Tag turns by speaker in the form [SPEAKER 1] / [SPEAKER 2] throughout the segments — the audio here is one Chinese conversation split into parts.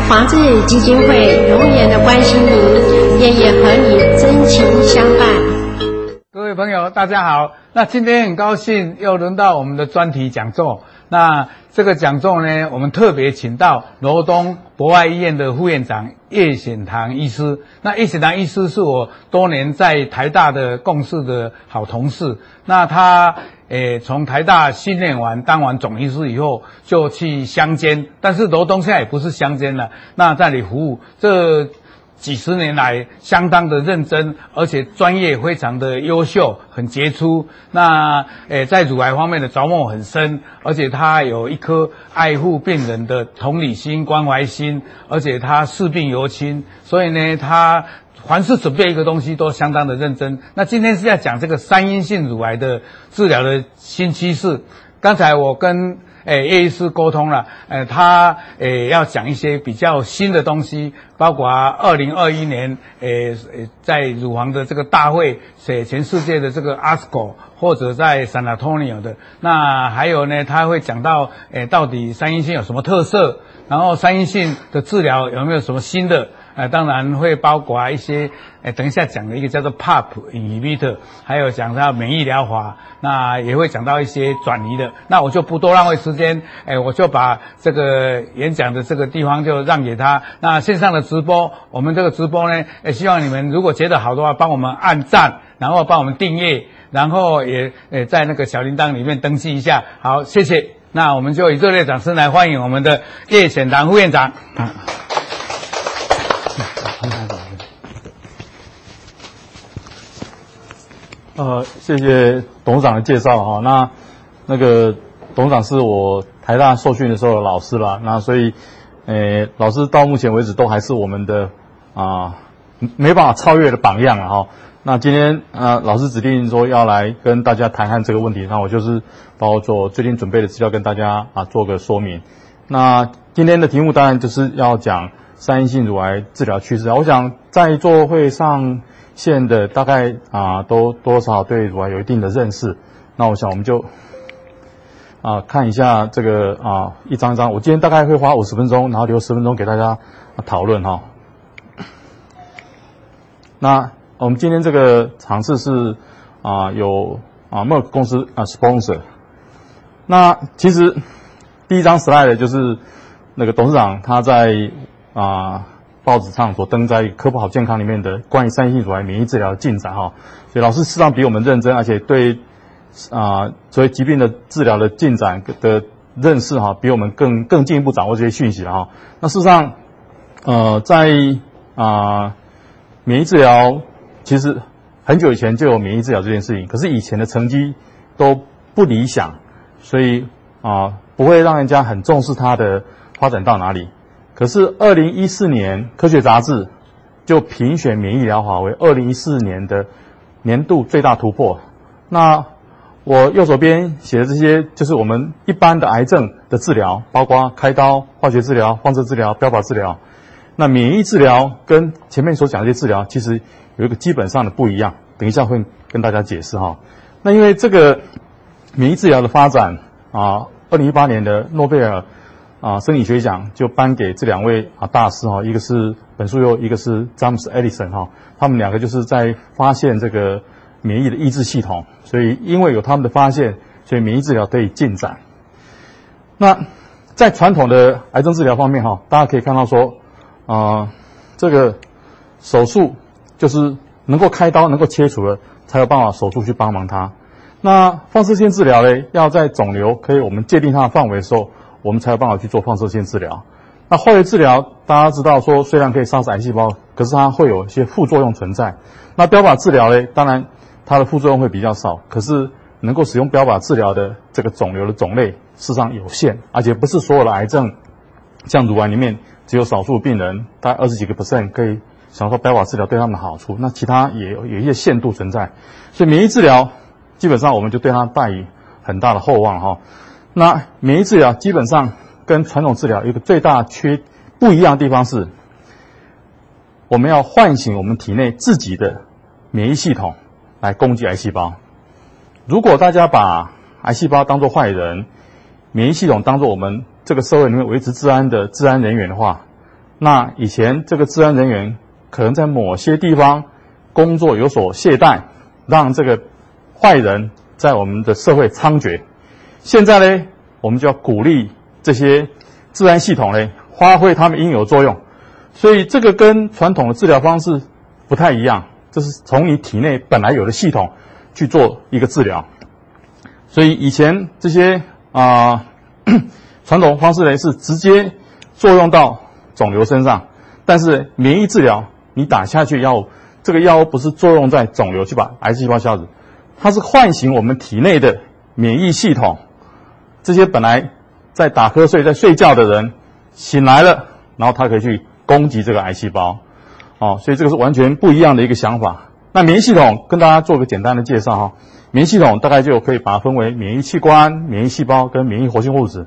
[SPEAKER 1] 癌防治基金会永远的关心您，愿意和你真情相伴。
[SPEAKER 2] 各位朋友，大家好。那今天很高兴又轮到我们的专题讲座。那这个讲座呢，我们特别请到罗东博爱医院的副院长叶显堂医师。那叶显堂医师是我多年在台大的共事的好同事。那他诶从台大训练完，当完总医师以后，就去乡间。但是罗东现在也不是乡间了，那在里服务这。几十年来，相当的认真，而且专业非常的优秀，很杰出。那诶，在乳癌方面的着墨很深，而且他有一颗爱护病人的同理心、关怀心，而且他视病犹亲，所以呢，他凡是准备一个东西都相当的认真。那今天是要讲这个三阴性乳癌的治疗的新趋势。刚才我跟。诶，叶医师沟通了，诶，他诶要讲一些比较新的东西，包括二零二一年，诶诶，在乳房的这个大会，写全世界的这个 ASCO，或者在 San Antonio 的，那还有呢，他会讲到，诶，到底三阴性有什么特色，然后三阴性的治疗有没有什么新的？呃，当然会包括一些，呃，等一下讲的一个叫做 PARP inhibitor，还有讲到免疫疗法，那也会讲到一些转移的，那我就不多浪费时间，哎，我就把这个演讲的这个地方就让给他。那线上的直播，我们这个直播呢，也希望你们如果觉得好的话，帮我们按赞，然后帮我们订阅，然后也呃在那个小铃铛里面登记一下。好，谢谢。那我们就以热烈掌声来欢迎我们的叶显堂副院长。
[SPEAKER 3] 呃，谢谢董事长的介绍哈。那那个董事长是我台大受训的时候的老师啦，那所以，呃，老师到目前为止都还是我们的啊、呃、没办法超越的榜样了哈。那今天啊、老师指定说要来跟大家谈谈这个问题，那我就是把我做最近准备的资料跟大家啊做个说明。那今天的题目当然就是要讲三阴性乳癌治疗趋势啊。我想在座会上。线的大概啊，都多少对乳癌有一定的认识。那我想我们就啊看一下这个啊一张一张。我今天大概会花五十分钟，然后留十分钟给大家讨论哈。那我们今天这个场次是啊有啊，Merk 公司啊 sponsor。那其实第一张 slide 就是那个董事长他在啊。报纸上所登在《科普好健康》里面的关于三阴性乳癌免疫治疗的进展哈，所以老师事实上比我们认真，而且对啊所以疾病的治疗的进展的认识哈，比我们更更进一步掌握这些讯息了哈。那事实上，呃，在啊免疫治疗其实很久以前就有免疫治疗这件事情，可是以前的成绩都不理想，所以啊不会让人家很重视它的发展到哪里。可是，二零一四年《科学杂志》就评选免疫疗法为二零一四年的年度最大突破。那我右手边写的这些，就是我们一般的癌症的治疗，包括开刀、化学治疗、放射治疗、标靶治疗。那免疫治疗跟前面所讲的这些治疗，其实有一个基本上的不一样。等一下会跟大家解释哈。那因为这个免疫治疗的发展啊，二零一八年的诺贝尔。啊，生理学奖就颁给这两位啊大师哈，一个是本书又一个是詹姆斯·艾利森哈，他们两个就是在发现这个免疫的抑制系统，所以因为有他们的发现，所以免疫治疗得以进展。那在传统的癌症治疗方面哈，大家可以看到说，啊，这个手术就是能够开刀、能够切除了，才有办法手术去帮忙他。那放射线治疗呢，要在肿瘤可以我们界定它的范围的时候。我们才有办法去做放射线治疗。那化学治疗，大家知道说，虽然可以杀死癌细胞，可是它会有一些副作用存在。那标靶治疗呢，当然它的副作用会比较少，可是能够使用标靶治疗的这个肿瘤的种类事实上有限，而且不是所有的癌症，像乳癌里面只有少数病人，大概二十几个 percent 可以享受标靶治疗对他们的好处。那其他也有有一些限度存在，所以免疫治疗基本上我们就对它带以很大的厚望哈。那免疫治疗基本上跟传统治疗一个最大缺不一样的地方是，我们要唤醒我们体内自己的免疫系统来攻击癌细胞。如果大家把癌细胞当作坏人，免疫系统当作我们这个社会里面维持治安的治安人员的话，那以前这个治安人员可能在某些地方工作有所懈怠，让这个坏人在我们的社会猖獗。现在呢，我们就要鼓励这些治安系统呢，发挥他们应有作用。所以这个跟传统的治疗方式不太一样，这是从你体内本来有的系统去做一个治疗。所以以前这些啊、传统方式呢，是直接作用到肿瘤身上，但是免疫治疗你打下去药物，这个药物不是作用在肿瘤去把癌细胞消死，它是唤醒我们体内的免疫系统。这些本来在打瞌睡、在睡觉的人醒来了，然后他可以去攻击这个癌细胞。哦，所以这个是完全不一样的一个想法。那免疫系统跟大家做个简单的介绍哈。免疫系统大概就可以把它分为免疫器官、免疫细胞跟免疫活性物质。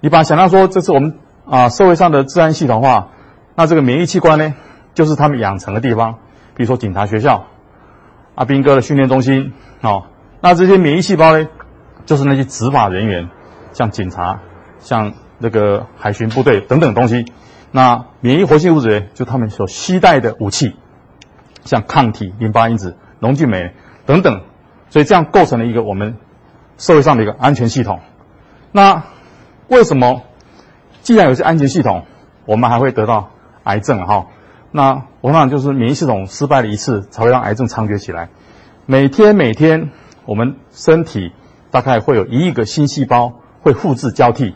[SPEAKER 3] 你把想象说这是我们啊社会上的治安系统的话，那这个免疫器官呢，就是他们养成的地方，比如说警察学校、阿兵哥的训练中心。哦，那这些免疫细胞呢，就是那些执法人员，像警察、像那个海巡部队等等东西。那免疫活性物质，就他们所携带的武器，像抗体、淋巴因子、龙俊酶等等。所以这样构成了一个我们社会上的一个安全系统。那为什么既然有些安全系统，我们还会得到癌症？哈，那我想就是免疫系统失败了一次，才会让癌症猖獗起来。每天每天，我们身体大概会有一亿个新细胞会复制交替。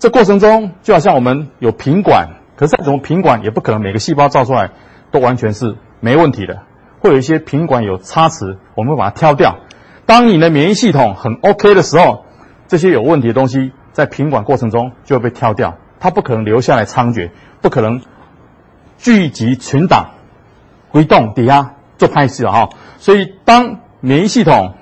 [SPEAKER 3] 这过程中就好像我们有品管，可是再怎么品管也不可能每个细胞造出来都完全是没问题的。会有一些品管有差池，我们会把它挑掉。当你的免疫系统很 OK 的时候，这些有问题的东西在品管过程中就会被挑掉，它不可能留下来猖獗，不可能聚集群党，回动抵押做派系了哈。所以当免疫系统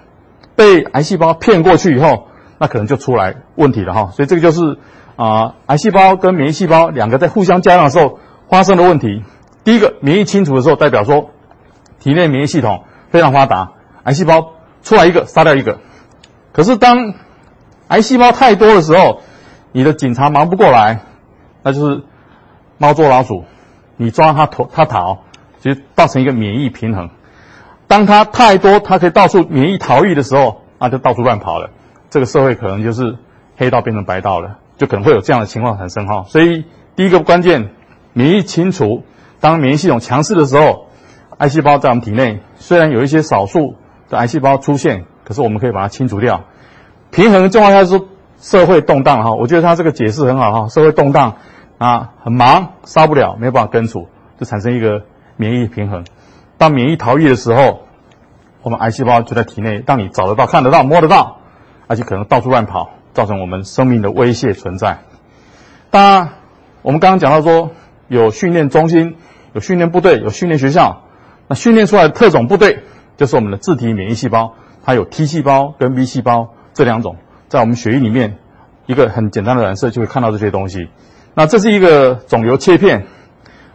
[SPEAKER 3] 被癌细胞骗过去以后，那可能就出来问题了哈。所以这个就是啊、癌细胞跟免疫细胞两个在互相加量的时候发生的问题。第一个免疫清除的时候，代表说。体内免疫系统非常发达，癌细胞出来一个杀掉一个。可是当癌细胞太多的时候，你的警察忙不过来，那就是猫捉老鼠，你抓它逃它逃，就造成一个免疫平衡。当它太多，它可以到处免疫逃逸的时候，那就到处乱跑了。这个社会可能就是黑道变成白道了，就可能会有这样的情况产生哈。所以第一个关键，免疫清除，当免疫系统强势的时候。癌细胞在我们体内，虽然有一些少数的癌细胞出现，可是我们可以把它清除掉。平衡的状况下是社会动荡哈，我觉得他这个解释很好哈。社会动荡啊，很忙，杀不了，没有办法根除，就产生一个免疫平衡。当免疫逃逸的时候，我们癌细胞就在体内，当你找得到、看得到、摸得到，而且可能到处乱跑，造成我们生命的威胁存在。当然，我们刚刚讲到说，有训练中心、有训练部队、有训练学校。那训练出来的特种部队就是我们的自体免疫细胞，它有 T 细胞跟 B 细胞这两种，在我们血液里面一个很简单的染色就会看到这些东西。那这是一个肿瘤切片，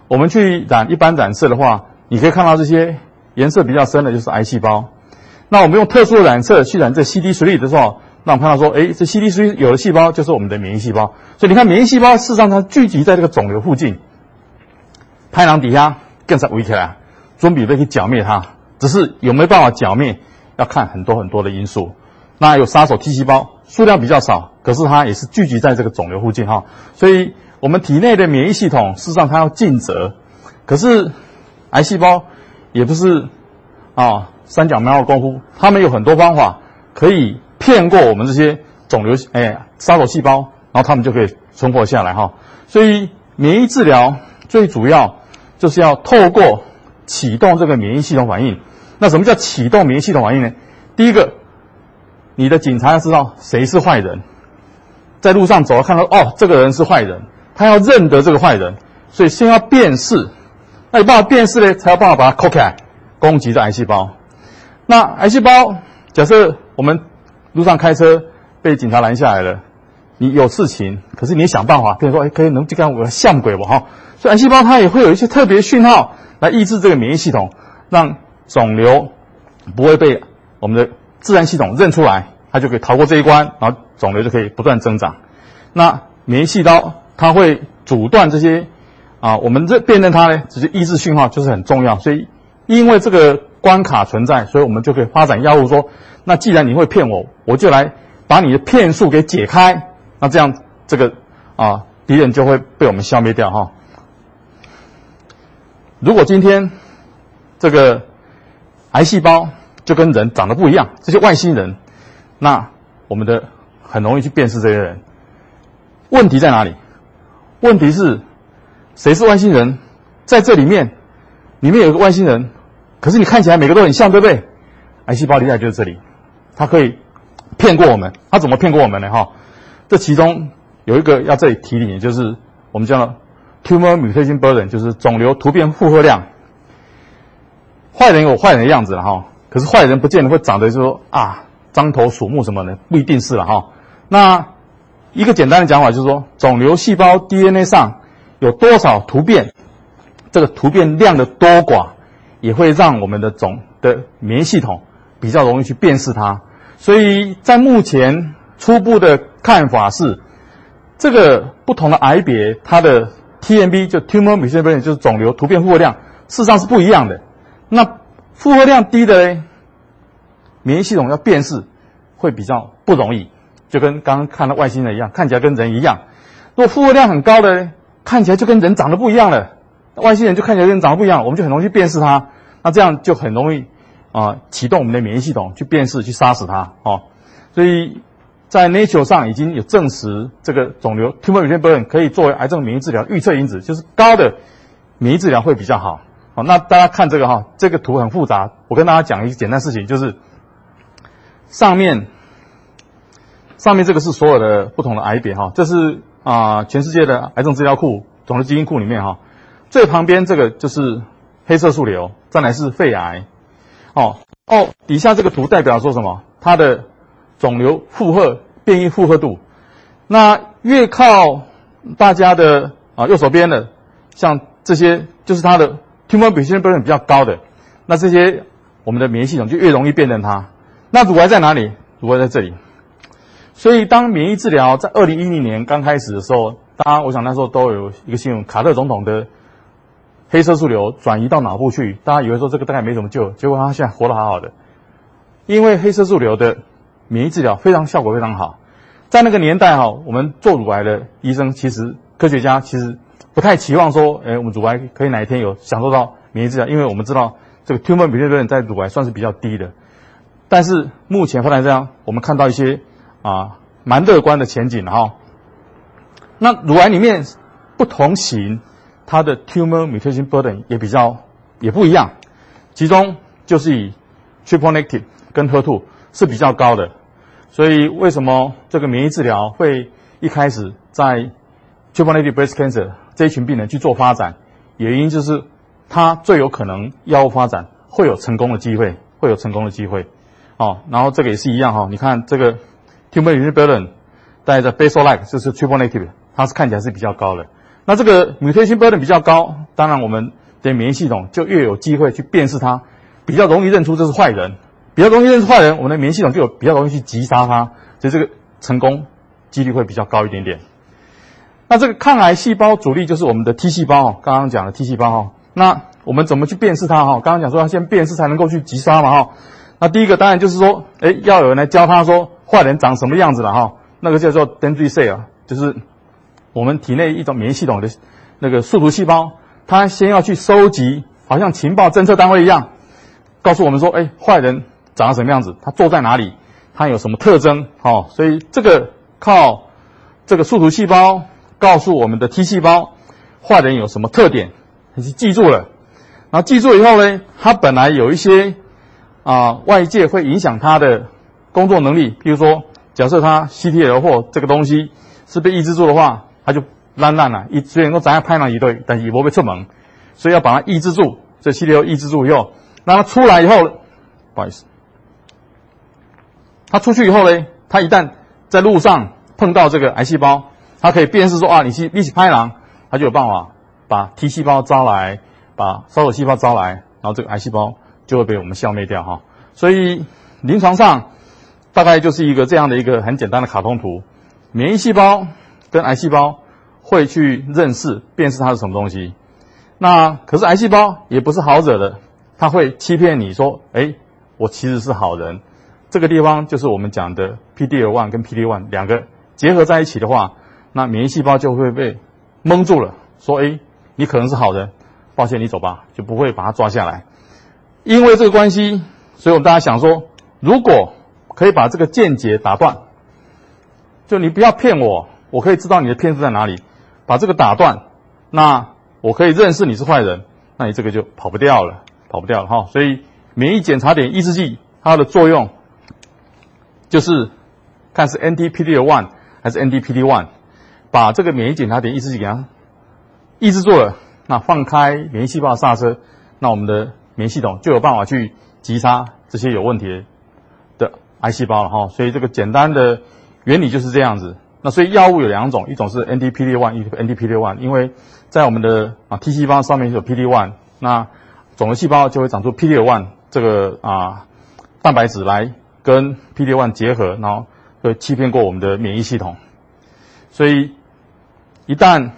[SPEAKER 3] 我们去染一般染色的话，你可以看到这些颜色比较深的就是癌细胞。那我们用特殊的染色去染这 CD3 的时候，那我们看到说，哎，这 CD3 有的细胞就是我们的免疫细胞。所以你看，免疫细胞事实上它聚集在这个肿瘤附近，拍囊底下更是围起来。准备可以剿灭它，只是有没有办法剿灭，要看很多很多的因素。那有杀手 T 细胞，数量比较少，可是它也是聚集在这个肿瘤附近哈。所以，我们体内的免疫系统事实上它要尽责，可是癌细胞也不是啊三脚猫的功夫，他们有很多方法可以骗过我们这些肿瘤哎杀手细胞，然后他们就可以存活下来哈。所以，免疫治疗最主要就是要透过。启动这个免疫系统反应，那什么叫启动免疫系统反应呢？第一个，你的警察要知道谁是坏人，在路上走看到哦，这个人是坏人，他要认得这个坏人，所以先要辨识，那有办法辨识呢，才有办法把它扣开，攻击这癌细胞。那癌细胞，假设我们路上开车被警察拦下来了，你有事情，可是你想办法，比如说，哎，可以能这样我像鬼吧哈，所以癌细胞它也会有一些特别讯号。来抑制这个免疫系统，让肿瘤不会被我们的自然系统认出来，它就可以逃过这一关，然后肿瘤就可以不断增长。那免疫细胞它会阻断这些啊、我们这辨认它呢，直接抑制讯号就是很重要。所以因为这个关卡存在，所以我们就可以发展药物说，那既然你会骗我，我就来把你的骗术给解开。那这样这个啊敌人就会被我们消灭掉哈。如果今天这个癌细胞就跟人长得不一样，这些外星人，那我们的很容易去辨识这些人。问题在哪里？问题是谁是外星人？在这里面，里面有个外星人，可是你看起来每个都很像，对不对？癌细胞厉害就是这里，它可以骗过我们。它怎么骗过我们呢？哈，这其中有一个要这里提点，就是我们叫 tumor mutation burden，就是肿瘤突变负荷量。坏人有坏人的样子了哈，可是坏人不见得会长得就说啊獐头鼠目什么的，不一定是了哈。那一个简单的讲法就是说，肿瘤细胞 DNA 上有多少突变，这个突变量的多寡，也会让我们的总的免疫系统比较容易去辨识它。所以在目前初步的看法是，这个不同的癌别，它的 TMB 就 tumor mutation burden 就是肿瘤突变负荷量，事实上是不一样的。那负荷量低的呢，免疫系统要辨识会比较不容易。就跟刚刚看到外星人一样，看起来跟人一样。如果负荷量很高的，看起来就跟人长得不一样了。外星人就看起来跟人长得不一样，我们就很容易去辨识它。那这样就很容易啊、启动我们的免疫系统去辨识、去杀死它。哦，所以在 Nature 上已经有证实，这个肿瘤 Tumor Mutant 可以作为癌症免疫治疗预测因子，就是高的免疫治疗会比较好。好，那大家看这个哈，这个图很复杂。我跟大家讲一个简单事情，就是上面。上面这个是所有的不同的癌别哈，这是啊、全世界的癌症资料库、肿瘤基因库里面哈。最旁边这个就是黑色素瘤，再来是肺癌。哦哦，底下这个图代表说什么？它的肿瘤负荷变异负荷度。那越靠大家的啊右手边的，像这些就是它的 tumor mutation burden 比较高的，那这些我们的免疫系统就越容易辨认它。那乳癌在哪里？乳癌在这里。所以，当免疫治疗在二零一零年刚开始的时候，大家我想那时候都有一个新闻：卡特总统的黑色素瘤转移到脑部去，大家以为说这个大概没什么救，结果他现在活得好好的。因为黑色素瘤的免疫治疗非常效果非常好，在那个年代哈，我们做乳癌的医生其实科学家其实不太期望说，哎，我们乳癌可以哪一天有享受到免疫治疗，因为我们知道这个 tumor mutation burden 在乳癌算是比较低的。但是目前发展这样，我们看到一些。啊，蛮乐观的前景哈。那乳癌里面不同型，它的 tumor mutation burden 也比较也不一样，其中就是以 triple negative 跟 HER2 是比较高的。所以为什么这个免疫治疗会一开始在 triple negative breast cancer 这一群病人去做发展，原因就是它最有可能药物发展会有成功的机会，会有成功的机会。哦，然后这个也是一样哈，你看这个。Tumor mutation burden 带着 basal-like 就是 triple negative，它是看起来是比较高的。那这个 mutation burden 比较高，当然我们的免疫系统就越有机会去辨识它，比较容易认出这是坏人，比较容易认出坏人，我们的免疫系统就有比较容易去击杀它，所以这个成功几率会比较高一点点。那这个抗癌细胞主力就是我们的 T 细胞哦，刚刚讲的 T 细胞哈。那我们怎么去辨识它哈？刚刚讲说要先辨识才能够去击杀嘛哈。那第一个当然就是说，诶，要有人来教他说。坏人长什么样子了哈？那个叫做 dendritic 啊，就是我们体内一种免疫系统的那个树突细胞，它先要去收集，好像情报侦测单位一样，告诉我们说，哎，坏人长什么样子，他坐在哪里，他有什么特征，哦，所以这个靠这个树突细胞告诉我们的 T 细胞，坏人有什么特点，你是记住了，然后记住以后呢，他本来有一些啊外界会影响他的。工作能力，比如说，假设它 C T L 或这个东西是被抑制住的话，它就烂烂了。一虽然说咱要拍那一对，但是也不会出门，所以要把它抑制住。这系列要抑制住以后，让它出来以后，不好意思，它出去以后呢，它一旦在路上碰到这个癌细胞，它可以辨识说啊，你是一起拍狼，它就有办法把 T 细胞招来，把烧手细胞招来，然后这个癌细胞就会被我们消灭掉哈。所以临床上。大概就是一个这样的一个很简单的卡通图，免疫细胞跟癌细胞会去认识、辨识它是什么东西。那可是癌细胞也不是好惹的，它会欺骗你说：“哎，我其实是好人。”这个地方就是我们讲的 PD-L1 跟 PD-1 两个结合在一起的话，那免疫细胞就会被蒙住了，说：“哎，你可能是好人，抱歉，你走吧，就不会把它抓下来。”因为这个关系，所以我们大家想说，如果可以把这个间接打断，就你不要骗我，我可以知道你的骗子在哪里，把这个打断，那我可以认识你是坏人，那你这个就跑不掉了，跑不掉了哈。所以免疫检查点抑制剂它的作用，就是看是 NTPD one 还是 NTPD one 把这个免疫检查点抑制剂给它抑制住了，那放开免疫细胞的刹车，那我们的免疫系统就有办法去击杀这些有问题的癌细胞了哈。所以这个简单的。原理就是这样子。那所以药物有两种，一种是 anti-PD-1，一个 anti-PD-1。因为在我们的啊 T 细胞上面有 P D one，那肿瘤细胞就会长出 PD-L1 这个啊蛋白质来跟 P D one 结合，然后会欺骗过我们的免疫系统。所以一旦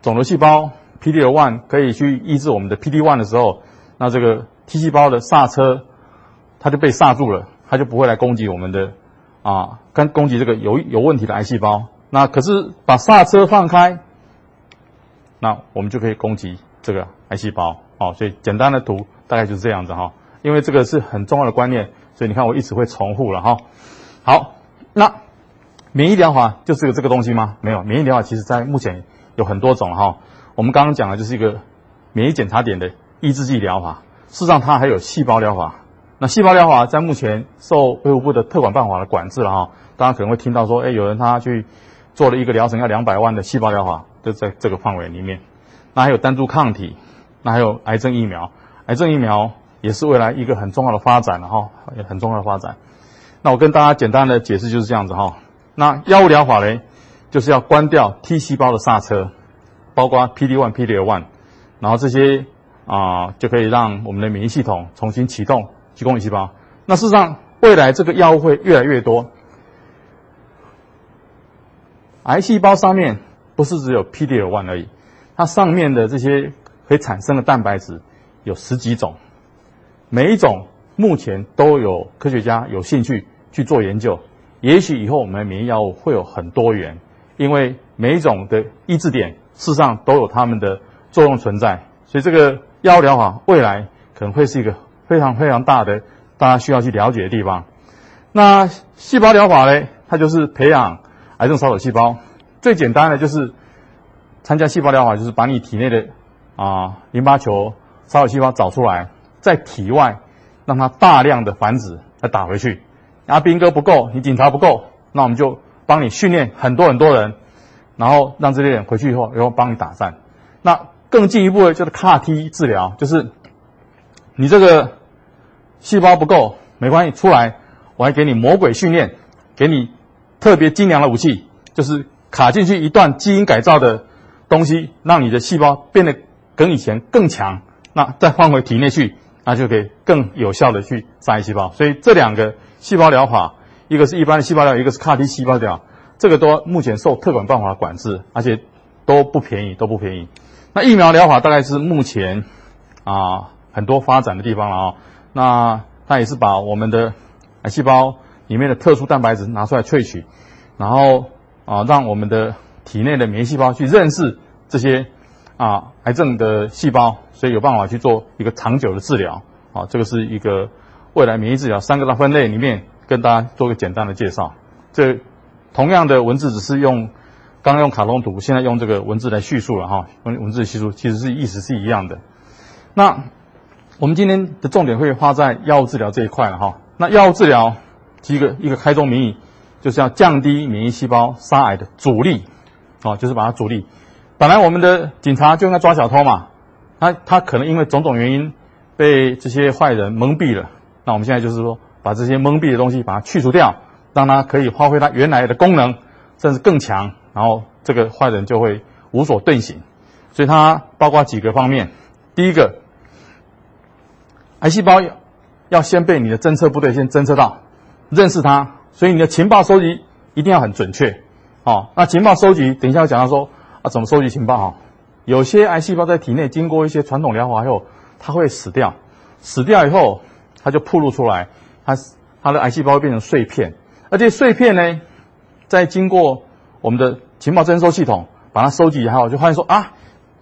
[SPEAKER 3] 肿瘤细胞 PD-L1 可以去抑制我们的 P D one 的时候，那这个 T 细胞的刹车它就被刹住了，它就不会来攻击我们的。啊，跟攻击这个有有问题的癌细胞，那可是把刹车放开，那我们就可以攻击这个癌细胞。好，所以简单的图大概就是这样子哈。因为这个是很重要的观念，所以你看我一直会重复了哈。好，那免疫疗法就是个这个东西吗？没有，免疫疗法其实在目前有很多种哈。我们刚刚讲的就是一个免疫检查点的抑制剂疗法，事实上它还有细胞疗法。那细胞疗法在目前受卫福部的特管办法的管制了哈，大家可能会听到说，哎，有人他去做了一个疗程要两百万的细胞疗法，就在这个范围里面。那还有单株抗体，那还有癌症疫苗，癌症疫苗也是未来一个很重要的发展了哈，也很重要的发展。那我跟大家简单的解释就是这样子哈。那药物疗法呢，就是要关掉 T 细胞的刹车，包括 PD-1、PD-L1，然后这些啊、就可以让我们的免疫系统重新启动。去攻击细胞，那事实上未来这个药物会越来越多。癌细胞上面不是只有 PD-L1 而已，它上面的这些可以产生的蛋白质有十几种，每一种目前都有科学家有兴趣去做研究。也许以后我们的免疫药物会有很多元，因为每一种的抑制点事实上都有它们的作用存在，所以这个药物疗法未来可能会是一个。非常非常大的，大家需要去了解的地方。那细胞疗法呢？它就是培养癌症杀手细胞。最简单的就是参加细胞疗法，就是把你体内的啊淋巴球杀手细胞找出来，在体外让它大量的繁殖，再打回去。阿兵哥不够，你警察不够，那我们就帮你训练很多很多人，然后让这些人回去以后，然后帮你打仗。那更进一步的就是 CAR-T 治疗，就是你这个。细胞不够没关系，出来我还给你魔鬼训练，给你特别精良的武器，就是卡进去一段基因改造的东西，让你的细胞变得跟以前更强。那再放回体内去，那就可以更有效的去杀癌细胞。所以这两个细胞疗法，一个是一般的细胞疗，一个是 CAR-T 细胞疗，这个都目前受特管办法管制，而且都不便宜，都不便宜。那疫苗疗法大概是目前啊很多发展的地方了啊。那它也是把我们的癌细胞里面的特殊蛋白质拿出来萃取，然后啊，让我们的体内的免疫细胞去认识这些啊癌症的细胞，所以有办法去做一个长久的治疗。啊，这个是一个未来免疫治疗三个大分类里面跟大家做个简单的介绍。这同样的文字只是用刚刚用卡通图，现在用这个文字来叙述了哈，文文字叙述其实是意思是一样的。那。我们今天的重点会花在药物治疗这一块了哈。那药物治疗，一个一个开宗明义，就是要降低免疫细胞杀癌的阻力，哦，就是把它阻力。本来我们的警察就应该抓小偷嘛，他他可能因为种种原因被这些坏人蒙蔽了。那我们现在就是说，把这些蒙蔽的东西把它去除掉，让它可以发挥它原来的功能，甚至更强，然后这个坏人就会无所遁形。所以它包括几个方面，第一个。癌细胞要要先被你的侦测部队先侦测到，认识它，所以你的情报收集一定要很准确。哦，那情报收集，等一下我讲到说，啊，怎么收集情报哈？有些癌细胞在体内经过一些传统疗法以后，它会死掉，死掉以后，它就暴露出来，它它的癌细胞会变成碎片，而这碎片呢，在经过我们的情报侦收系统把它收集以后，就发现说啊，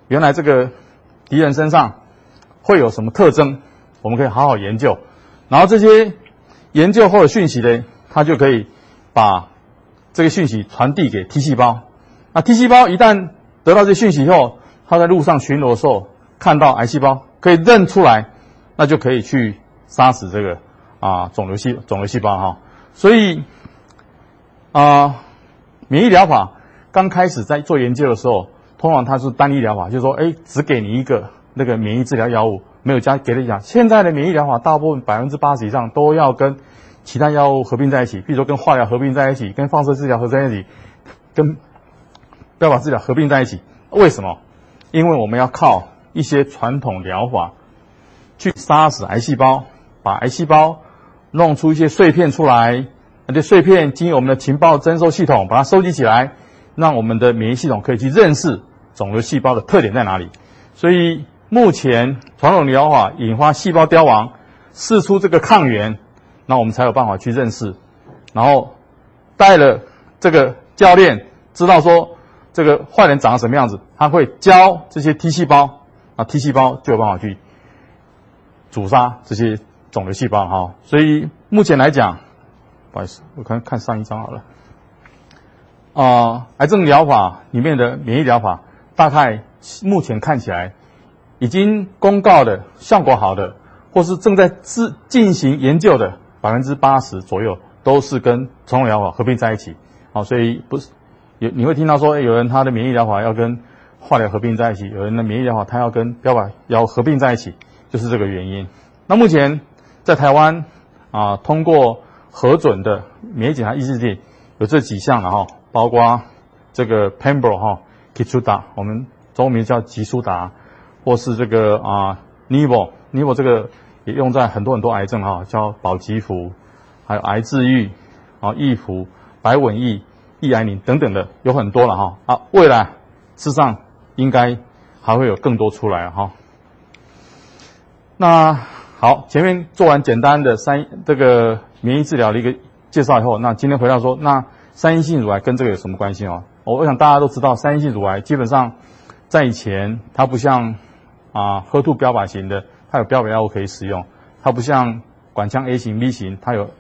[SPEAKER 3] 原来这个敌人身上会有什么特征，我们可以好好研究，然后这些研究后的讯息呢，它就可以把这个讯息传递给 T 细胞。那 T 细胞一旦得到这讯息以后，它在路上巡逻的时候看到癌细胞可以认出来，那就可以去杀死这个啊肿瘤细肿瘤细胞哈。所以啊，免疫疗法刚开始在做研究的时候，通常它是单一疗法，就是说，哎，只给你一个那个免疫治疗药物，没有加给的讲。现在的免疫疗法大部分百分之八十以上都要跟其他药物合并在一起，比如说跟化疗合并在一起，跟放射治疗合并在一起，跟标靶治疗合并在一起，为什么？因为我们要靠一些传统疗法去杀死癌细胞，把癌细胞弄出一些碎片出来，那些碎片经由我们的情报征收系统把它收集起来，让我们的免疫系统可以去认识肿瘤细胞的特点在哪里。所以目前传统疗法引发细胞凋亡，释出这个抗原，那我们才有办法去认识，然后带了这个教练知道说。这个坏人长什么样子？他会教这些 T 细胞，啊，T 细胞就有办法去阻杀这些肿瘤细胞哈。所以目前来讲，不好意思，我看看上一张好了。啊、癌症疗法里面的免疫疗法，大概目前看起来已经公告的效果好的，或是正在自进行研究的百分之八十左右，都是跟传统疗法合并在一起。好，所以不是。有你会听到说，有人他的免疫疗法要跟化疗合并在一起，有人的免疫疗法他要跟标靶要合并在一起，就是这个原因。那目前在台湾啊，通过核准的免疫检查抑制剂有这几项了哈，包括这个 Pembro 哈，Keytruda 我们中文名叫吉舒达，或是这个啊 Nivo，Nivo 这个也用在很多很多癌症哈，叫保吉福，还有癌治愈啊，益福、白稳益。抑癌宁等等的有很多了哈啊，未来事实上应该还会有更多出来哈。那好，前面做完简单的三这个免疫治疗的一个介绍以后，那今天回到说，那三阴性乳癌跟这个有什么关系哦？我想大家都知道，三阴性乳癌基本上在以前它不像啊 HER2 标靶型的，它有标靶药物可以使用，它不像管腔 A 型 B 型，它有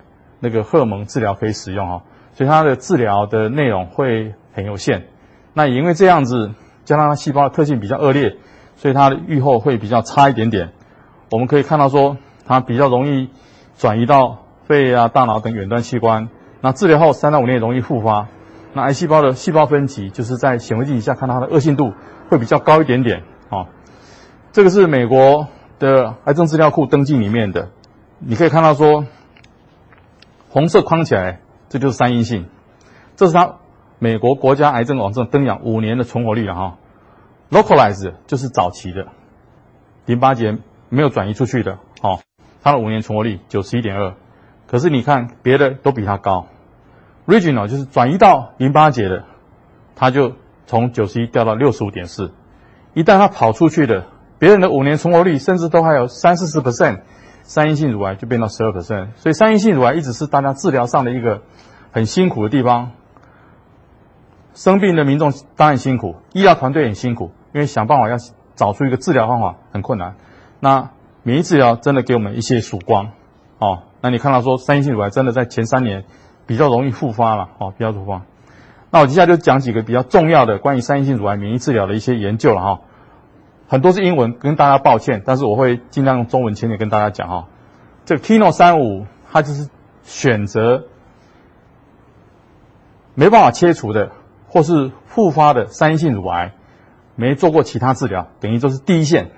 [SPEAKER 3] 那个荷尔蒙治疗可以使用哦。所以它的治疗的内容会很有限，那也因为这样子，加上它细胞的特性比较恶劣，所以它的预后会比较差一点点。我们可以看到说，它比较容易转移到肺啊、大脑等远端器官。那治疗后三到五年容易复发。那癌细胞的细胞分级就是在显微镜底下看到它的恶性度会比较高一点点。啊，这个是美国的癌症资料库登记里面的，你可以看到说，红色框起来。这就是三阴性，这是它美国国家癌症网站登养五年的存活率了哈。Localized 就是早期的淋巴结没有转移出去的，哦，它的五年存活率九十一点二。可是你看别的都比它高，Regional 就是转移到淋巴结的，它就从九十一掉到六十五点四。一旦它跑出去的，别人的五年存活率甚至都还有三四十 percent。三阴性乳癌就变到十二 percent，所以三阴性乳癌一直是大家治疗上的一个很辛苦的地方。生病的民众当然辛苦，医疗团队很辛苦，因为想办法要找出一个治疗方法很困难。那免疫治疗真的给我们一些曙光哦。那你看到说三阴性乳癌真的在前三年比较容易复发了哦，比较复发。那我接下来就讲几个比较重要的关于三阴性乳癌免疫治疗的一些研究了哈。很多是英文，跟大家抱歉，但是我会尽量用中文浅点跟大家讲哈。这个 Kino 三五，它就是选择没办法切除的，或是复发的三阴性乳癌，没做过其他治疗，等于就是第一线。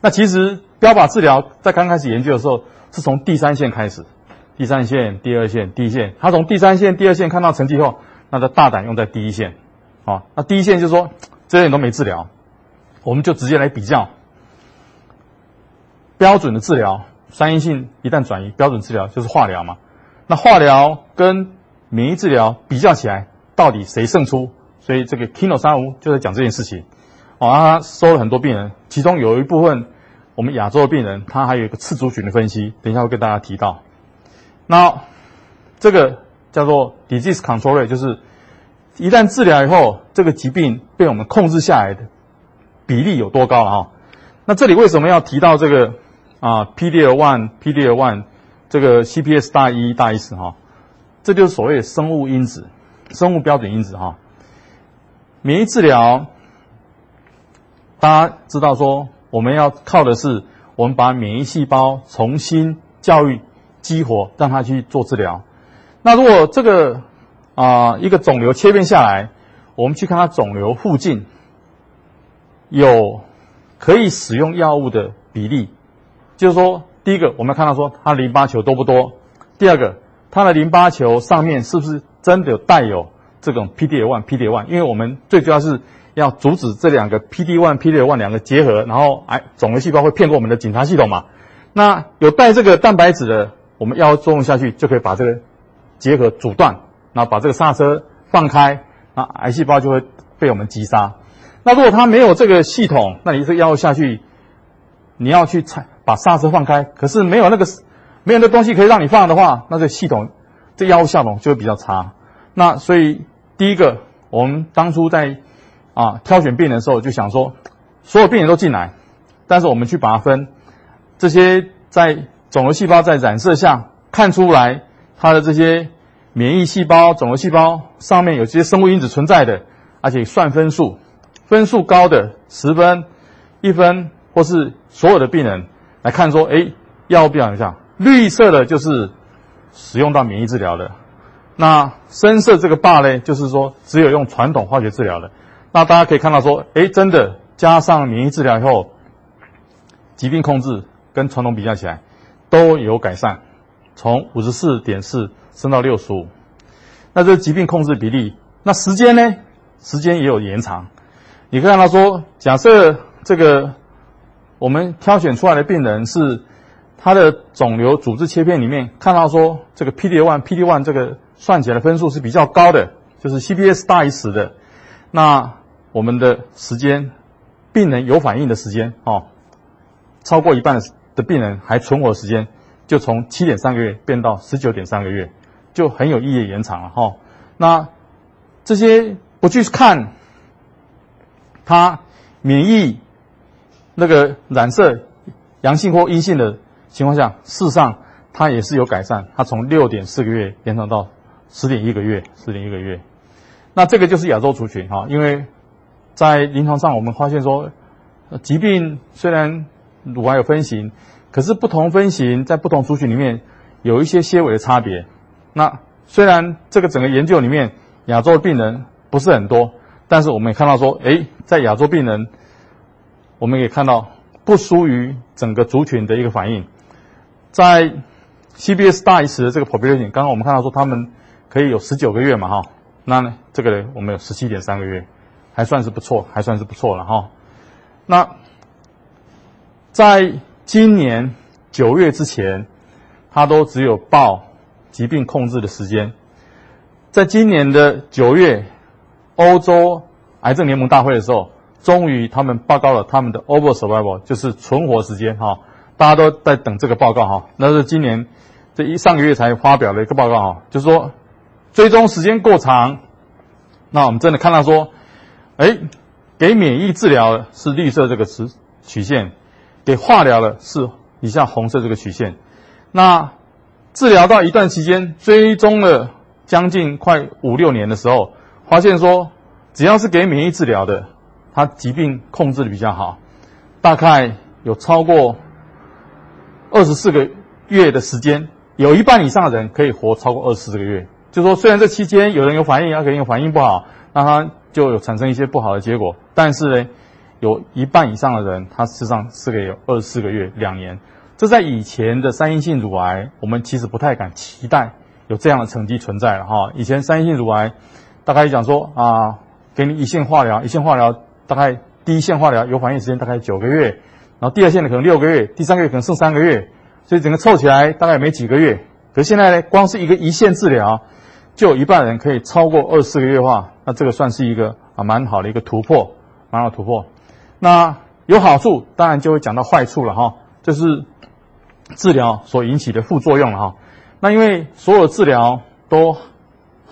[SPEAKER 3] 那其实标靶治疗在刚开始研究的时候，是从第三线开始，第三线、第二线、第一线。他从第三线、第二线看到成绩后，那他大胆用在第一线。啊，那第一线就是说这些人都没治疗。我们就直接来比较标准的治疗，三阴性一旦转移，标准治疗就是化疗嘛。那化疗跟免疫治疗比较起来，到底谁胜出？所以这个 Kino 三五就在讲这件事情。哦，他收了很多病人，其中有一部分我们亚洲的病人，他还有一个次族群的分析，等一下会跟大家提到。那这个叫做 disease control rate，就是一旦治疗以后，这个疾病被我们控制下来的比例有多高了哈？那这里为什么要提到这个啊 PD-L1、PD-L1 这个 CPS 大一大一十哈？这就是所谓的生物因子、生物标准因子哈。免疫治疗，大家知道说我们要靠的是我们把免疫细胞重新教育激活，让它去做治疗。那如果这个啊一个肿瘤切片下来，我们去看它肿瘤附近有可以使用药物的比例，就是说，第一个我们要看到说它淋巴球多不多，第二个。它的淋巴球上面是不是真的有带有这种 PD-L1、PD-L1？因为我们最主要是要阻止这两个 PD-1、PD-L1 两个结合，然后癌肿瘤细胞会骗过我们的警察系统嘛。那有带这个蛋白质的，我们药作用下去就可以把这个结合阻断，然后把这个刹车放开，那癌细胞就会被我们击杀。那如果它没有这个系统，那你这个药物下去，你要去踩把刹车放开，可是没有那个。没有那东西可以让你放的话，那这系统这药物效能就会比较差。那所以第一个，我们当初在啊挑选病人的时候就想说，所有病人都进来，但是我们去把它分，这些在肿瘤细胞在染色下看出来它的这些免疫细胞、肿瘤细胞上面有这些生物因子存在的，而且算分数，分数高的十分、一分或是所有的病人来看说，哎，药物表现下。绿色的就是使用到免疫治疗的，那深色这个 bar 呢，就是说只有用传统化学治疗的。那大家可以看到说，哎，真的加上免疫治疗以后，疾病控制跟传统比较起来都有改善，从五十四点四升到六十五。那这个疾病控制比例，那时间呢？时间也有延长。你可以看到说，假设这个我们挑选出来的病人是。他的肿瘤组织切片里面看到说，这个 PD-L1、PD-1 这个算起来的分数是比较高的，就是 CPS 大于十的。那我们的时间，病人有反应的时间哦，超过一半的病人还存活时间，就从七点三个月变到十九点三个月，就很有意义延长了哈、哦。那这些不去看，他免疫那个染色阳性或阴性的。情况下，事实上它也是有改善，它从六点四个月延长到十点一个月，十点一个月。那这个就是亚洲族群哈，因为在临床上我们发现说，疾病虽然乳癌有分型，可是不同分型在不同族群里面有一些些微的差别。那虽然这个整个研究里面亚洲的病人不是很多，但是我们也看到说，诶，在亚洲病人，我们也看到不输于整个族群的一个反应。在 C B S 大于十的这个 population，刚刚我们看到说他们可以有十九个月嘛，哈，那呢这个呢我们有十七点三个月，还算是不错，还算是不错了哈。那在今年九月之前，他都只有报疾病控制的时间。在今年的九月，欧洲癌症联盟大会的时候，终于他们报告了他们的 overall survival，就是存活时间哈。大家都在等这个报告哈，那是今年这一上个月才发表的一个报告哈，就是说追踪时间过长，那我们真的看到说，哎，给免疫治疗的是绿色这个曲曲线，给化疗的是以下红色这个曲线，那治疗到一段期间，追踪了将近快五六年的时候，发现说只要是给免疫治疗的，它疾病控制的比较好，大概有超过。二十四个月的时间，有一半以上的人可以活超过二十四个月。就说，虽然这期间有人有反应，有人有反应不好，那他就有产生一些不好的结果。但是呢，有一半以上的人，他实际上是可以有二十四个月、两年。这在以前的三阴性乳癌，我们其实不太敢期待有这样的成绩存在了哈。以前三阴性乳癌，大概讲说啊，给你一线化疗，一线化疗大概第一线化疗有反应时间大概九个月。然后第二线的可能六个月，第三个月可能剩三个月，所以整个凑起来大概没几个月。可是现在呢，光是一个一线治疗，就有一半人可以超过二十四个月化，那这个算是一个啊蛮好的一个突破，蛮好的突破。那有好处，当然就会讲到坏处了哈，就是治疗所引起的副作用了哈。那因为所有治疗都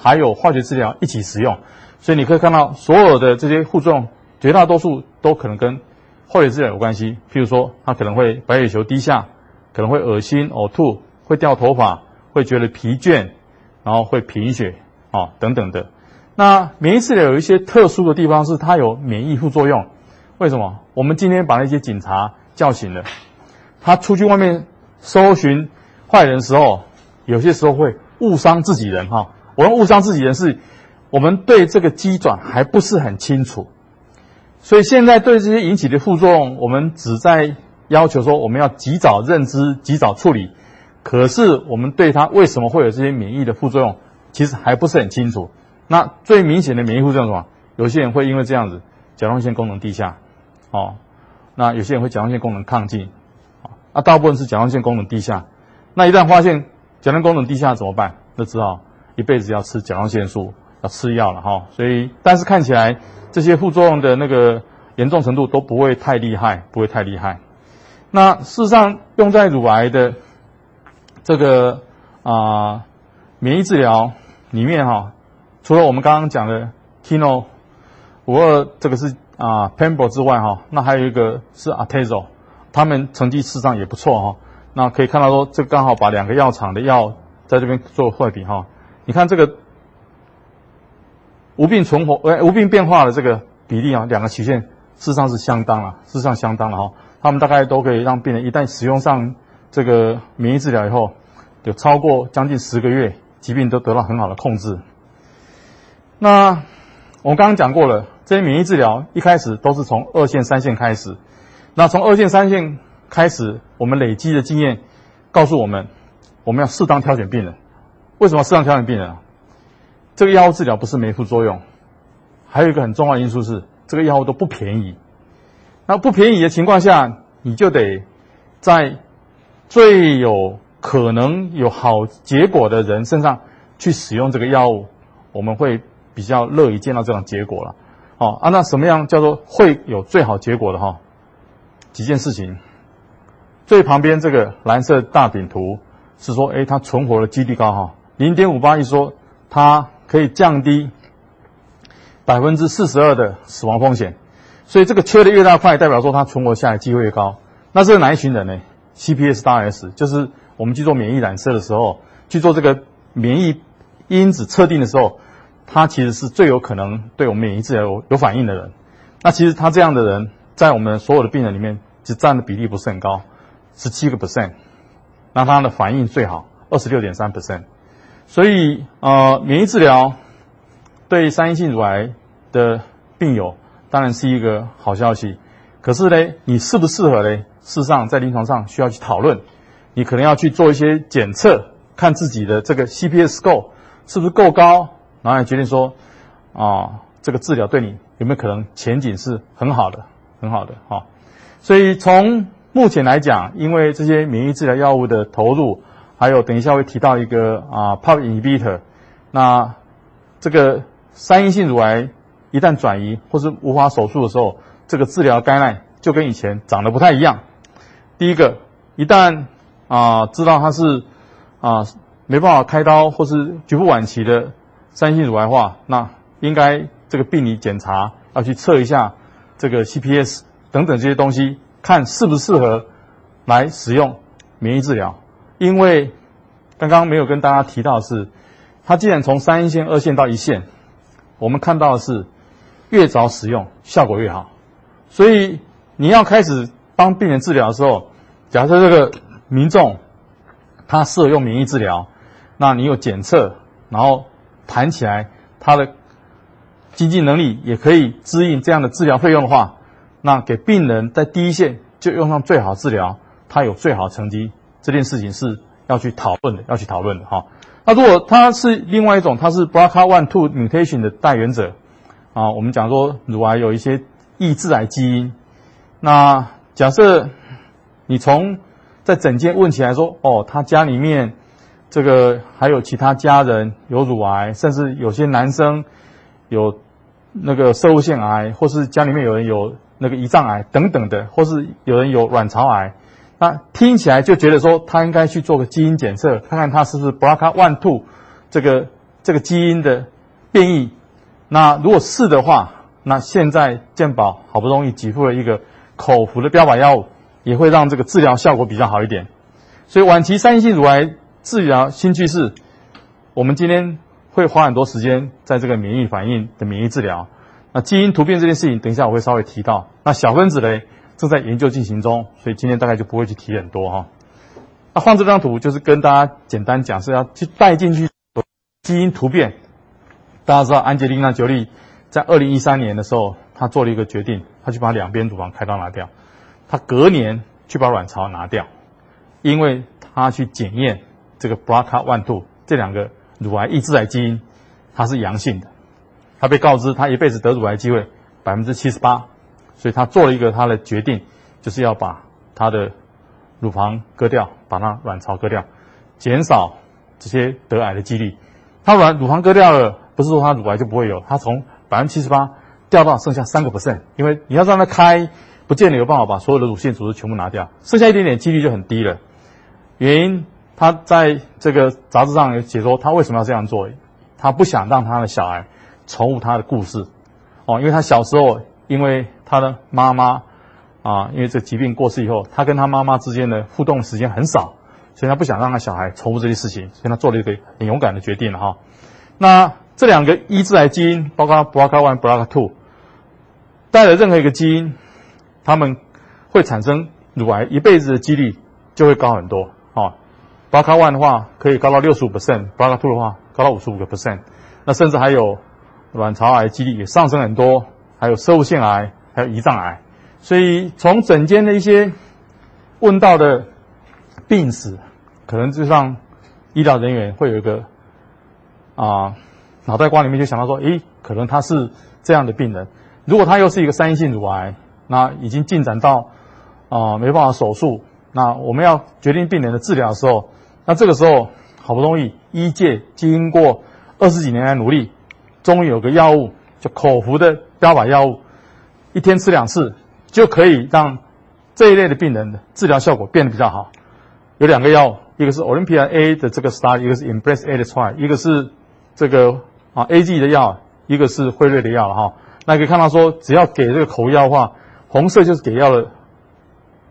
[SPEAKER 3] 还有化学治疗一起使用，所以你可以看到所有的这些副作用，绝大多数都可能跟化学治疗有关系。譬如说，它可能会白血球低下，可能会恶心、呕吐，会掉头发，会觉得疲倦，然后会贫血啊等等的。那免疫治疗有一些特殊的地方，是它有免疫副作用。为什么？我们今天把那些警察叫醒了，他出去外面搜寻坏人的时候，有些时候会误伤自己人哈。我用误伤自己人是，我们对这个机转还不是很清楚，所以现在对这些引起的副作用，我们只在要求说我们要及早认知、及早处理。可是我们对他为什么会有这些免疫的副作用，其实还不是很清楚。那最明显的免疫副作用是什么？有些人会因为这样子，甲状腺功能低下。哦，那有些人会甲状腺功能亢进，啊，那大部分是甲状腺功能低下。那一旦发现甲状腺功能低下怎么办？那只好一辈子要吃甲状腺素，要吃药了哈、所以，但是看起来这些副作用的那个严重程度都不会太厉害，不会太厉害。那事实上，用在乳癌的这个啊、免疫治疗里面哈、除了我们刚刚讲的 Kino 五二这个是。啊，Pembro 之外哈，那还有一个是 Atezo，他们成绩事实上也不错哈。那可以看到说，这刚好把两个药厂的药在这边做对比哈。你看这个无病存活，呃，无病变化的这个比例啊，两个曲线事实上是相当了，事实上相当了哈。他们大概都可以让病人一旦使用上这个免疫治疗以后，有超过将近十个月，疾病都得到很好的控制。那我们刚刚讲过了。这些免疫治疗一开始都是从二线、三线开始。那从二线、三线开始，我们累积的经验告诉我们，我们要适当挑选病人。为什么适当调整病人啊？这个药物治疗不是没副作用，还有一个很重要的因素是，这个药物都不便宜。那不便宜的情况下，你就得在最有可能有好结果的人身上去使用这个药物，我们会比较乐意见到这种结果了。好啊，那什么样叫做会有最好结果的哈？几件事情，最旁边这个蓝色大饼图是说，哎，它存活的几率高哈，零点五八一说它可以降低百分之四十二的死亡风险，所以这个缺的越大块，代表说它存活下来机会越高。那这是哪一群人呢？CPS 大 S 就是我们去做免疫染色的时候，去做这个免疫因子测定的时候。他其实是最有可能对我们免疫治疗有有反应的人。那其实他这样的人，在我们所有的病人里面，只占的比例不是很高，十七个 percent。那他的反应最好，二十六点三 percent。所以，呃，免疫治疗对三阴性乳癌的病友当然是一个好消息。可是呢，你适不适合呢？事实上，在临床上需要去讨论。你可能要去做一些检测，看自己的这个 CPS go 是不是够高。然后也决定说，啊，这个治疗对你有没有可能前景是很好的，很好的哈。所以从目前来讲，因为这些免疫治疗药物的投入，还有等一下会提到一个啊，PARP inhibitor，那这个三阴性乳癌一旦转移或是无法手术的时候，这个治疗概念就跟以前长得不太一样。第一个，一旦啊知道它是啊没办法开刀或是局部晚期的。三阴性乳癌化，那应该这个病理检查要去测一下这个 CPS 等等这些东西，看适不适合来使用免疫治疗。因为刚刚没有跟大家提到的是，它既然从三一线、二线到一线，我们看到的是越早使用效果越好。所以你要开始帮病人治疗的时候，假设这个民众他适合用免疫治疗，那你有检测，然后。谈起来，他的经济能力也可以支应这样的治疗费用的话，那给病人在第一线就用上最好治疗，他有最好成绩，这件事情是要去讨论的，要去讨论的哈。那如果他是另外一种，他是 BRCA1/2 mutation 的带原者啊，我们讲说乳癌有一些抑致癌基因，那假设你从在整间问起来说，哦，他家里面这个还有其他家人有乳癌，甚至有些男生有那个摄护腺癌，或是家里面有人有那个胰脏癌等等的，或是有人有卵巢癌，那听起来就觉得说他应该去做个基因检测，看看他是不是 BRCA1/2 这个这个基因的变异。那如果是的话，那现在健保好不容易给付了一个口服的标靶药物，也会让这个治疗效果比较好一点。所以晚期三阴性乳癌治疗新趋势，我们今天会花很多时间在这个免疫反应的免疫治疗。那基因突变这件事情，等一下我会稍微提到。那小分子呢，正在研究进行中，所以今天大概就不会去提很多哈。那放这张图就是跟大家简单讲，是要去带进去基因突变。大家知道安吉丽娜·裘莉在二零一三年的时候，她做了一个决定，她去把两边乳房开刀拿掉，她隔年去把卵巢拿掉，因为她去检验这个 BRCA1/2 这两个乳癌抑制癌基因，它是阳性的。她被告知她一辈子得乳癌机会百分之七十八，所以她做了一个她的决定，就是要把她的乳房割掉，把她卵巢割掉，减少这些得癌的几率。她卵乳房割掉了。不是说他乳癌就不会有，他从百分之七十八掉到剩下三个 percent，因为你要让它开，不见得有办法把所有的乳腺组织全部拿掉，剩下一点点几率就很低了。原因他在这个杂志上有解说，他为什么要这样做？他不想让他的小孩重复他的故事哦，因为他小时候因为他的妈妈啊，因为这疾病过世以后，他跟他妈妈之间的互动时间很少，所以他不想让他小孩重复这些事情，所以他做了一个很勇敢的决定了哈。那。这两个抑制癌基因，包括 BRCA1、BRCA2，带了任何一个基因，他们会产生乳癌一辈子的几率就会高很多啊。BRCA1 的话可以高到六十五 percent，BRCA2 的话高到五十五个 percent，那甚至还有卵巢癌几率也上升很多，还有摄护腺癌，还有胰脏癌。所以从诊间的一些问到的病史，可能就让医疗人员会有一个啊。脑袋瓜里面就想到说，诶，可能他是这样的病人。如果他又是一个三阴性乳癌，那已经进展到啊、没办法手术，那我们要决定病人的治疗的时候，那这个时候好不容易医界经过二十几年来努力，终于有个药物，就口服的标靶药物，一天吃两次就可以让这一类的病人的治疗效果变得比较好。有两个药，一个是 Olympia 的这个 study，一个是 Embrace A 的 trial，一个是这个。啊，A G 的药，一个是辉瑞的药了哈。那可以看到说，只要给这个口服药的话，红色就是给药的，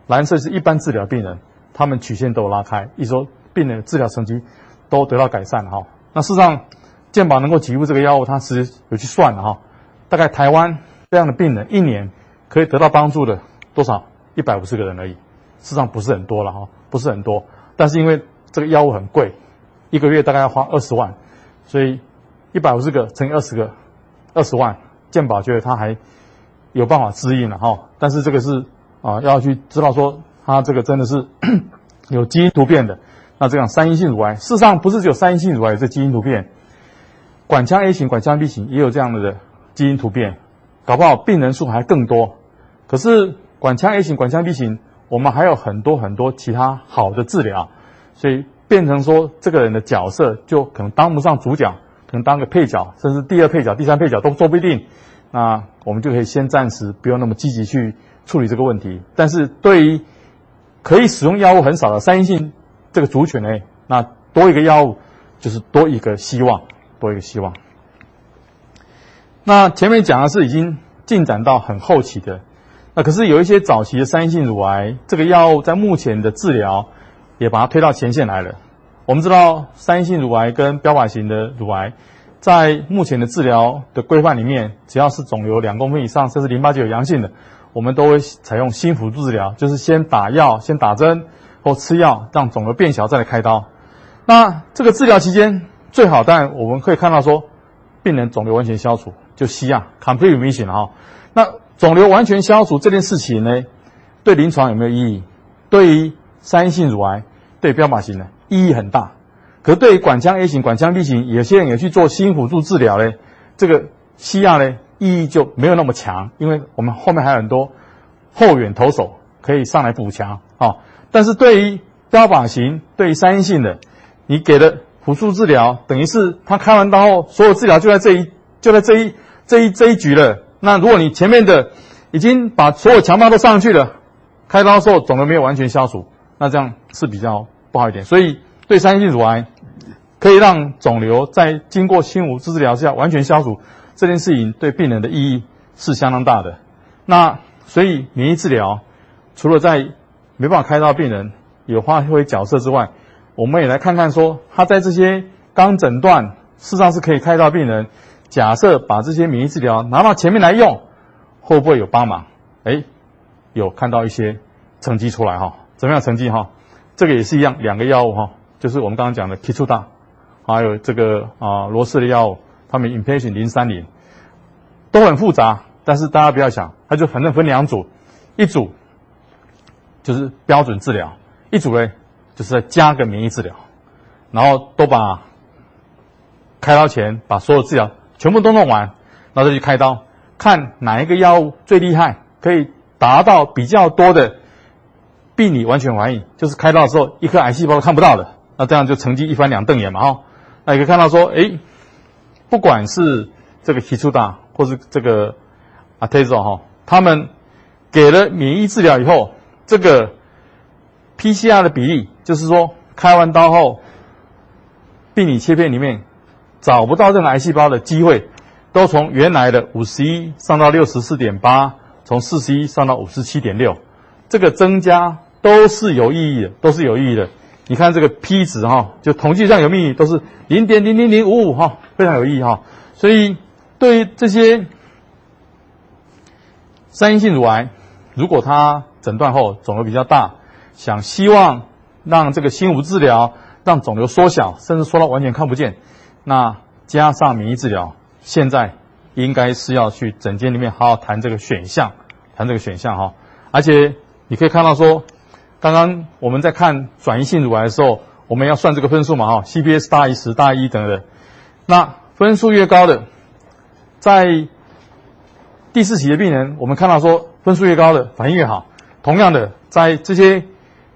[SPEAKER 3] 蓝色是一般治疗病人，他们曲线都有拉开，一说病人的治疗成绩都得到改善哈。那事实上，健保能够给付这个药物，它是有去算的哈。大概台湾这样的病人一年可以得到帮助的多少？一百五十个人而已，事实上不是很多了哈，不是很多。但是因为这个药物很贵，一个月大概要花二十万，所以。一百五十个乘以二十个，二十万，健保觉得他还有办法支应了哈。但是这个是啊，要去知道说他这个真的是 有基因突变的。那这样三阴性乳癌，事实上不是只有三阴性乳癌有这基因突变，管腔 A 型、管腔 B 型也有这样的基因突变，搞不好病人数还更多。可是管腔 A 型、管腔 B 型，我们还有很多很多其他好的治疗，所以变成说这个人的角色就可能当不上主角。可能当个配角，甚至第二配角、第三配角都说不一定。那我们就可以先暂时不用那么积极去处理这个问题。但是对于可以使用药物很少的三阴性这个族群呢，那多一个药物就是多一个希望，多一个希望。那前面讲的是已经进展到很后期的，那可是有一些早期的三阴性乳癌，这个药物在目前的治疗也把它推到前线来了。我们知道，三阴性乳癌跟标靶型的乳癌，在目前的治疗的规范里面，只要是肿瘤两公分以上，甚至淋巴结有阳性的，我们都会采用新辅助治疗，就是先打药、先打针或吃药，让肿瘤变小再来开刀。那这个治疗期间最好，当然我们可以看到说，病人肿瘤完全消除，就 CR（complete remission） 了哈。那肿瘤完全消除这件事情呢，对临床有没有意义？对于三阴性乳癌，对标靶型的？意义很大，可是对于管腔 A 型、管腔 B 型，有些人也去做新辅助治疗呢，这个西亚呢意义就没有那么强，因为我们后面还有很多后援投手可以上来补强啊。但是对于标靶型、对于三阴性的，你给的辅助治疗，等于是他开完刀后，所有治疗就在这一就在这一这一这一局了。那如果你前面的已经把所有强方都上去了，开刀的时候肿瘤没有完全消除，那这样是比较不好一点。所以对三性乳癌可以让肿瘤在经过新辅助治疗下完全消除，这件事情对病人的意义是相当大的。那所以免疫治疗除了在没办法开刀病人有发挥角色之外，我们也来看看说他在这些刚诊断事实上是可以开刀病人，假设把这些免疫治疗拿到前面来用，会不会有帮忙？哎，有看到一些成绩出来哈？怎么样成绩哈？这个也是一样，两个药物哈，就是我们刚刚讲的 Keytruda，还有这个啊罗氏的药物，他们 Inpatient 零三零都很复杂。但是大家不要想，它就反正分两组，一组就是标准治疗，一组呢就是再加个免疫治疗，然后都把开刀前把所有治疗全部都弄完，然后再去开刀，看哪一个药物最厉害，可以达到比较多的病理完全反应，就是开刀的时候一颗癌细胞都看不到的，那这样就成绩一翻两瞪眼嘛哈。那你可以看到说，哎，不管是这个 Keytruda 或是这个。啊，Atezo 哈，他们给了免疫治疗以后，这个 PCR 的比例，就是说开完刀后，病理切片里面找不到任何癌细胞的机会，都从原来的五十一上到六十四点八，从四十一上到五十七点六，这个增加都是有意义的，都是有意义的。你看这个 P 值哈，就统计上有秘密，都是零点零零零五五哈，非常有意义哈。所以对于这些。三阴性乳癌，如果他诊断后肿瘤比较大，想希望让这个新无治疗让肿瘤缩小，甚至缩到完全看不见，那加上免疫治疗，现在应该是要去诊间里面好好谈这个选项，谈这个选项哈。而且你可以看到说，刚刚我们在看转移性乳癌的时候，我们要算这个分数嘛哈，CPS 大于十大于一等等，那分数越高的，在第四期的病人，我们看到说分数越高的反应越好。同样的，在这些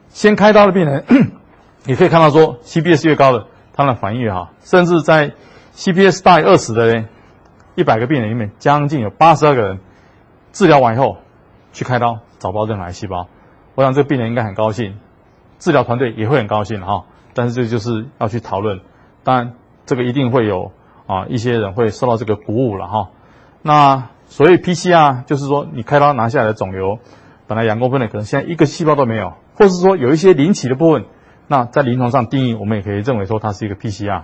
[SPEAKER 3] 先开刀的病人，也可以看到说 CPS 越高的，他的反应越好。甚至在 CPS 大于二十的人，一百个病人里面，将近有八十二个人治疗完以后去开刀，找不到任何癌细胞。我想这个病人应该很高兴，治疗团队也会很高兴哈。但是这就是要去讨论，当然这个一定会有啊一些人会受到这个鼓舞了哈。那。所以 PCR 就是说，你开刀拿下来的肿瘤，本来两公分的，可能现在一个细胞都没有，或是说有一些隆起的部分，那在临床上定义，我们也可以认为说它是一个 PCR。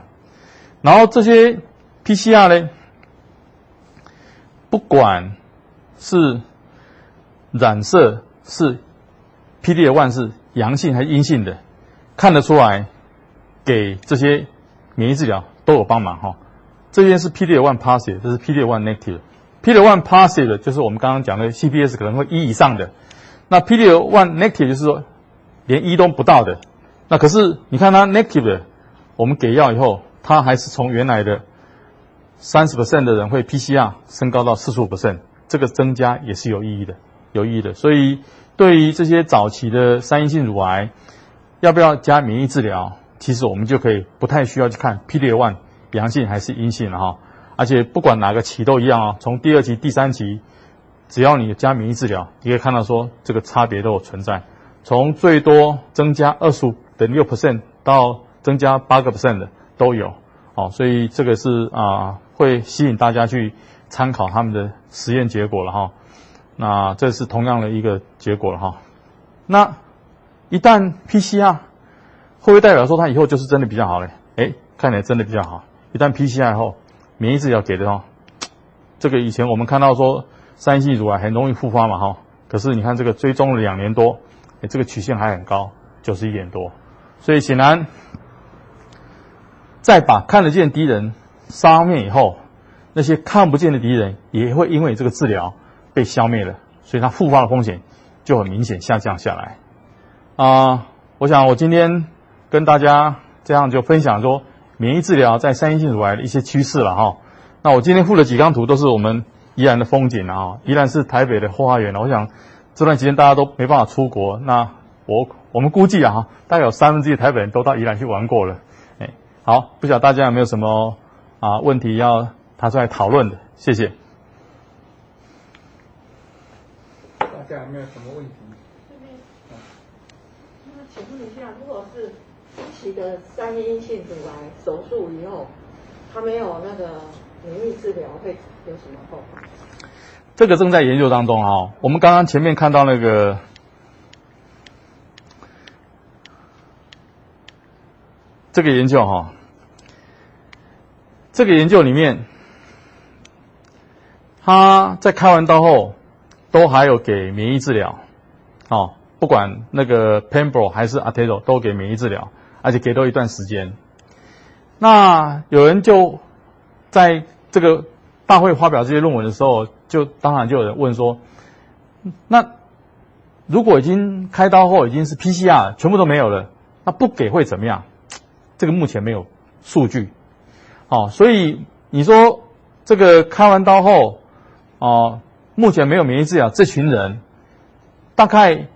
[SPEAKER 3] 然后这些 PCR 呢，不管是染色是 PD-L1 是阳性还是阴性的，看得出来，给这些免疫治疗都有帮忙哈。这边是 PD-L1 positive，这是 PD-L1 negative。PD-L1 positive 就是我们刚刚讲的 CPS 可能会一以上的，那 PD-L1 negative 就是说连一都不到的。那可是你看它 negative 的，我们给药以后，它还是从原来的三十 percent 的人会 PCR 升高到四十五 percent，这个增加也是有意义的，有意义的。所以对于这些早期的三阴性乳癌，要不要加免疫治疗，其实我们就可以不太需要去看 PD-L1 阳性还是阴性了哈。而且不管哪个期都一样啊，从第二期、第三期，只要你加免疫治疗，你可以看到说这个差别都有存在。从最多增加二十五点六 percent 到增加八个 percent 的都有，哦，所以这个是啊会吸引大家去参考他们的实验结果了哈。那这是同样的一个结果了哈。那一旦 PCR 会不会代表说它以后就是真的比较好嘞？诶，看起来真的比较好。一旦 PCR 后，免疫治疗给的哦，这个以前我们看到说三阴性乳癌很容易复发嘛哈，可是你看这个追踪了两年多，哎，这个曲线还很高，九十一点多，所以显然，在把看得见敌人杀灭以后，那些看不见的敌人也会因为这个治疗被消灭了，所以它复发的风险就很明显下降下来。啊、我想我今天跟大家这样就分享说。免疫治疗在三阴性乳癌的一些趋势了哈，那我今天附了几张图，都是我们宜兰的风景啊，宜兰是台北的后花园。我想这段时间大家都没办法出国，那我我们估计啊，大概有三分之一的台北人都到宜兰去玩过了，诶，好，不晓得大家有没有什么啊问题要拿出来讨论的？谢谢。
[SPEAKER 2] 大家有没有什么问题？
[SPEAKER 4] 那请问一下，如果是初期的三阴性乳癌手术以后，他没有那个免疫治疗，会有什么后果？
[SPEAKER 3] 这个正在研究当中啊、哦。我们刚刚前面看到那个这个研究哈、哦，这个研究里面，他在开完刀后都还有给免疫治疗，哦，不管那个 Pembro 还是 Atezo 都给免疫治疗，而且给多一段时间。那有人就在这个大会发表这些论文的时候，就当然就有人问说，那如果已经开刀后已经是 PCR 全部都没有了，那不给会怎么样？这个目前没有数据。哦，所以你说这个开完刀后，哦，目前没有免疫治疗，这群人大概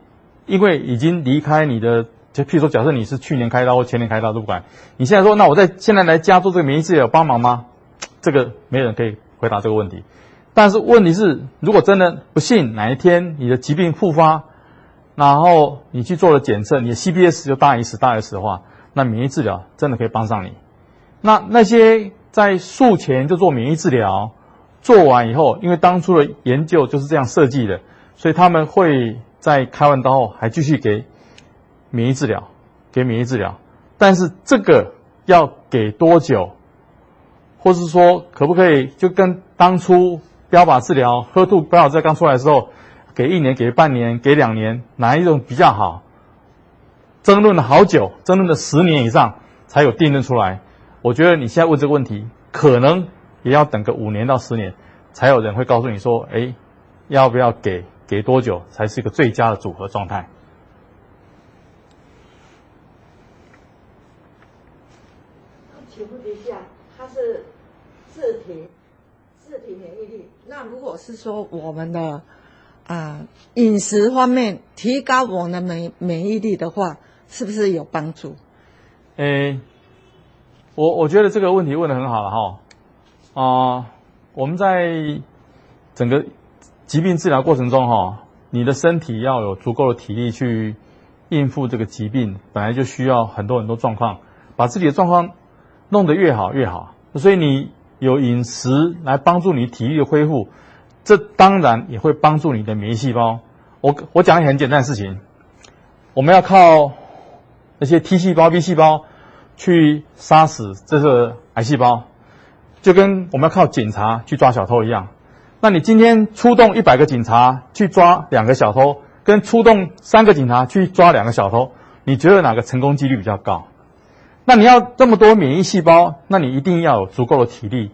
[SPEAKER 3] 因为已经离开你的，就譬如说，假设你是去年开刀或前年开刀都不管，你现在说那我在现在来加做这个免疫治疗有帮忙吗？这个没有人可以回答这个问题。但是问题是，如果真的不幸哪一天你的疾病复发，然后你去做了检测，你的 CPS 就大于十大于十的话，那免疫治疗真的可以帮上你。那那些在术前就做免疫治疗，做完以后，因为当初的研究就是这样设计的，所以他们会在开完刀后还继续给免疫治疗，给免疫治疗。但是这个要给多久，或是说可不可以就跟当初。标靶治疗，HER2 标靶在刚出来的时候，给一年、给半年、给两年，哪一种比较好？争论了好久，争论了十年以上，才有定论出来。我觉得你现在问这个问题，可能也要等个五年到十年，才有人会告诉你说：“哎，要不要给？给多久才是一个最佳的组合状态？”
[SPEAKER 4] 请问一下，它是自体自体免疫力？那如果是说我们的啊饮食方面提高我们的免免疫力的话，是不是有帮助？
[SPEAKER 3] 诶，我我觉得这个问题问得很好了哈。啊、我们在整个疾病治疗过程中哈，你的身体要有足够的体力去应付这个疾病，本来就需要很多很多状况，把自己的状况弄得越好越好。所以你。有饮食来帮助你体力的恢复，这当然也会帮助你的免疫细胞。我我讲一个很简单的事情，我们要靠那些 T 细胞、B 细胞去杀死这个癌细胞，就跟我们要靠警察去抓小偷一样。那你今天出动一百个警察去抓两个小偷，跟出动三个警察去抓两个小偷，你觉得哪个成功几率比较高？那你要这么多免疫细胞，那你一定要有足够的体力。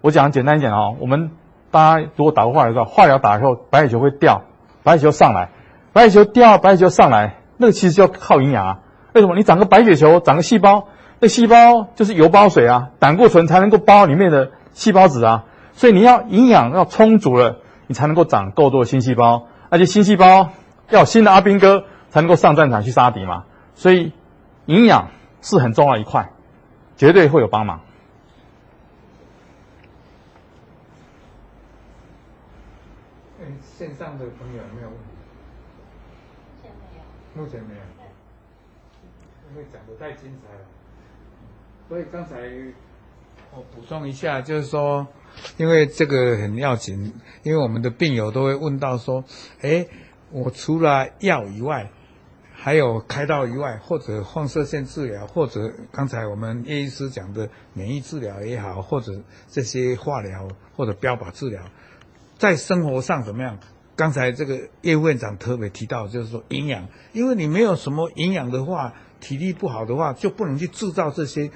[SPEAKER 3] 我讲简单一点啊，我们大家如果打过化疗的，化疗打以后白血球会掉，白血球上来，白血球掉，白血球上来，那个其实就要靠营养啊。为什么？你长个白血球，长个细胞，那细胞就是油包水啊，胆固醇才能够包里面的细胞质啊。所以你要营养要充足了，你才能够长够多的新细胞，而且新细胞要有新的阿兵哥才能够上战场去杀敌嘛。所以营养。是很重要一块，绝对会有帮忙。
[SPEAKER 2] 线上的朋友有没有问题？目前没有。因为讲的太精彩了，所以刚才我补充一下，就是说，因为这个很要紧，因为我们的病友都会问到说，哎，我除了药以外。还有开刀以外，或者放射线治疗，或者刚才我们叶医师讲的免疫治疗也好，或者这些化疗或者标靶治疗，在生活上怎么样？刚才这个叶院长特别提到，就是说营养，因为你没有什么营养的话，体力不好的话，就不能去制造这些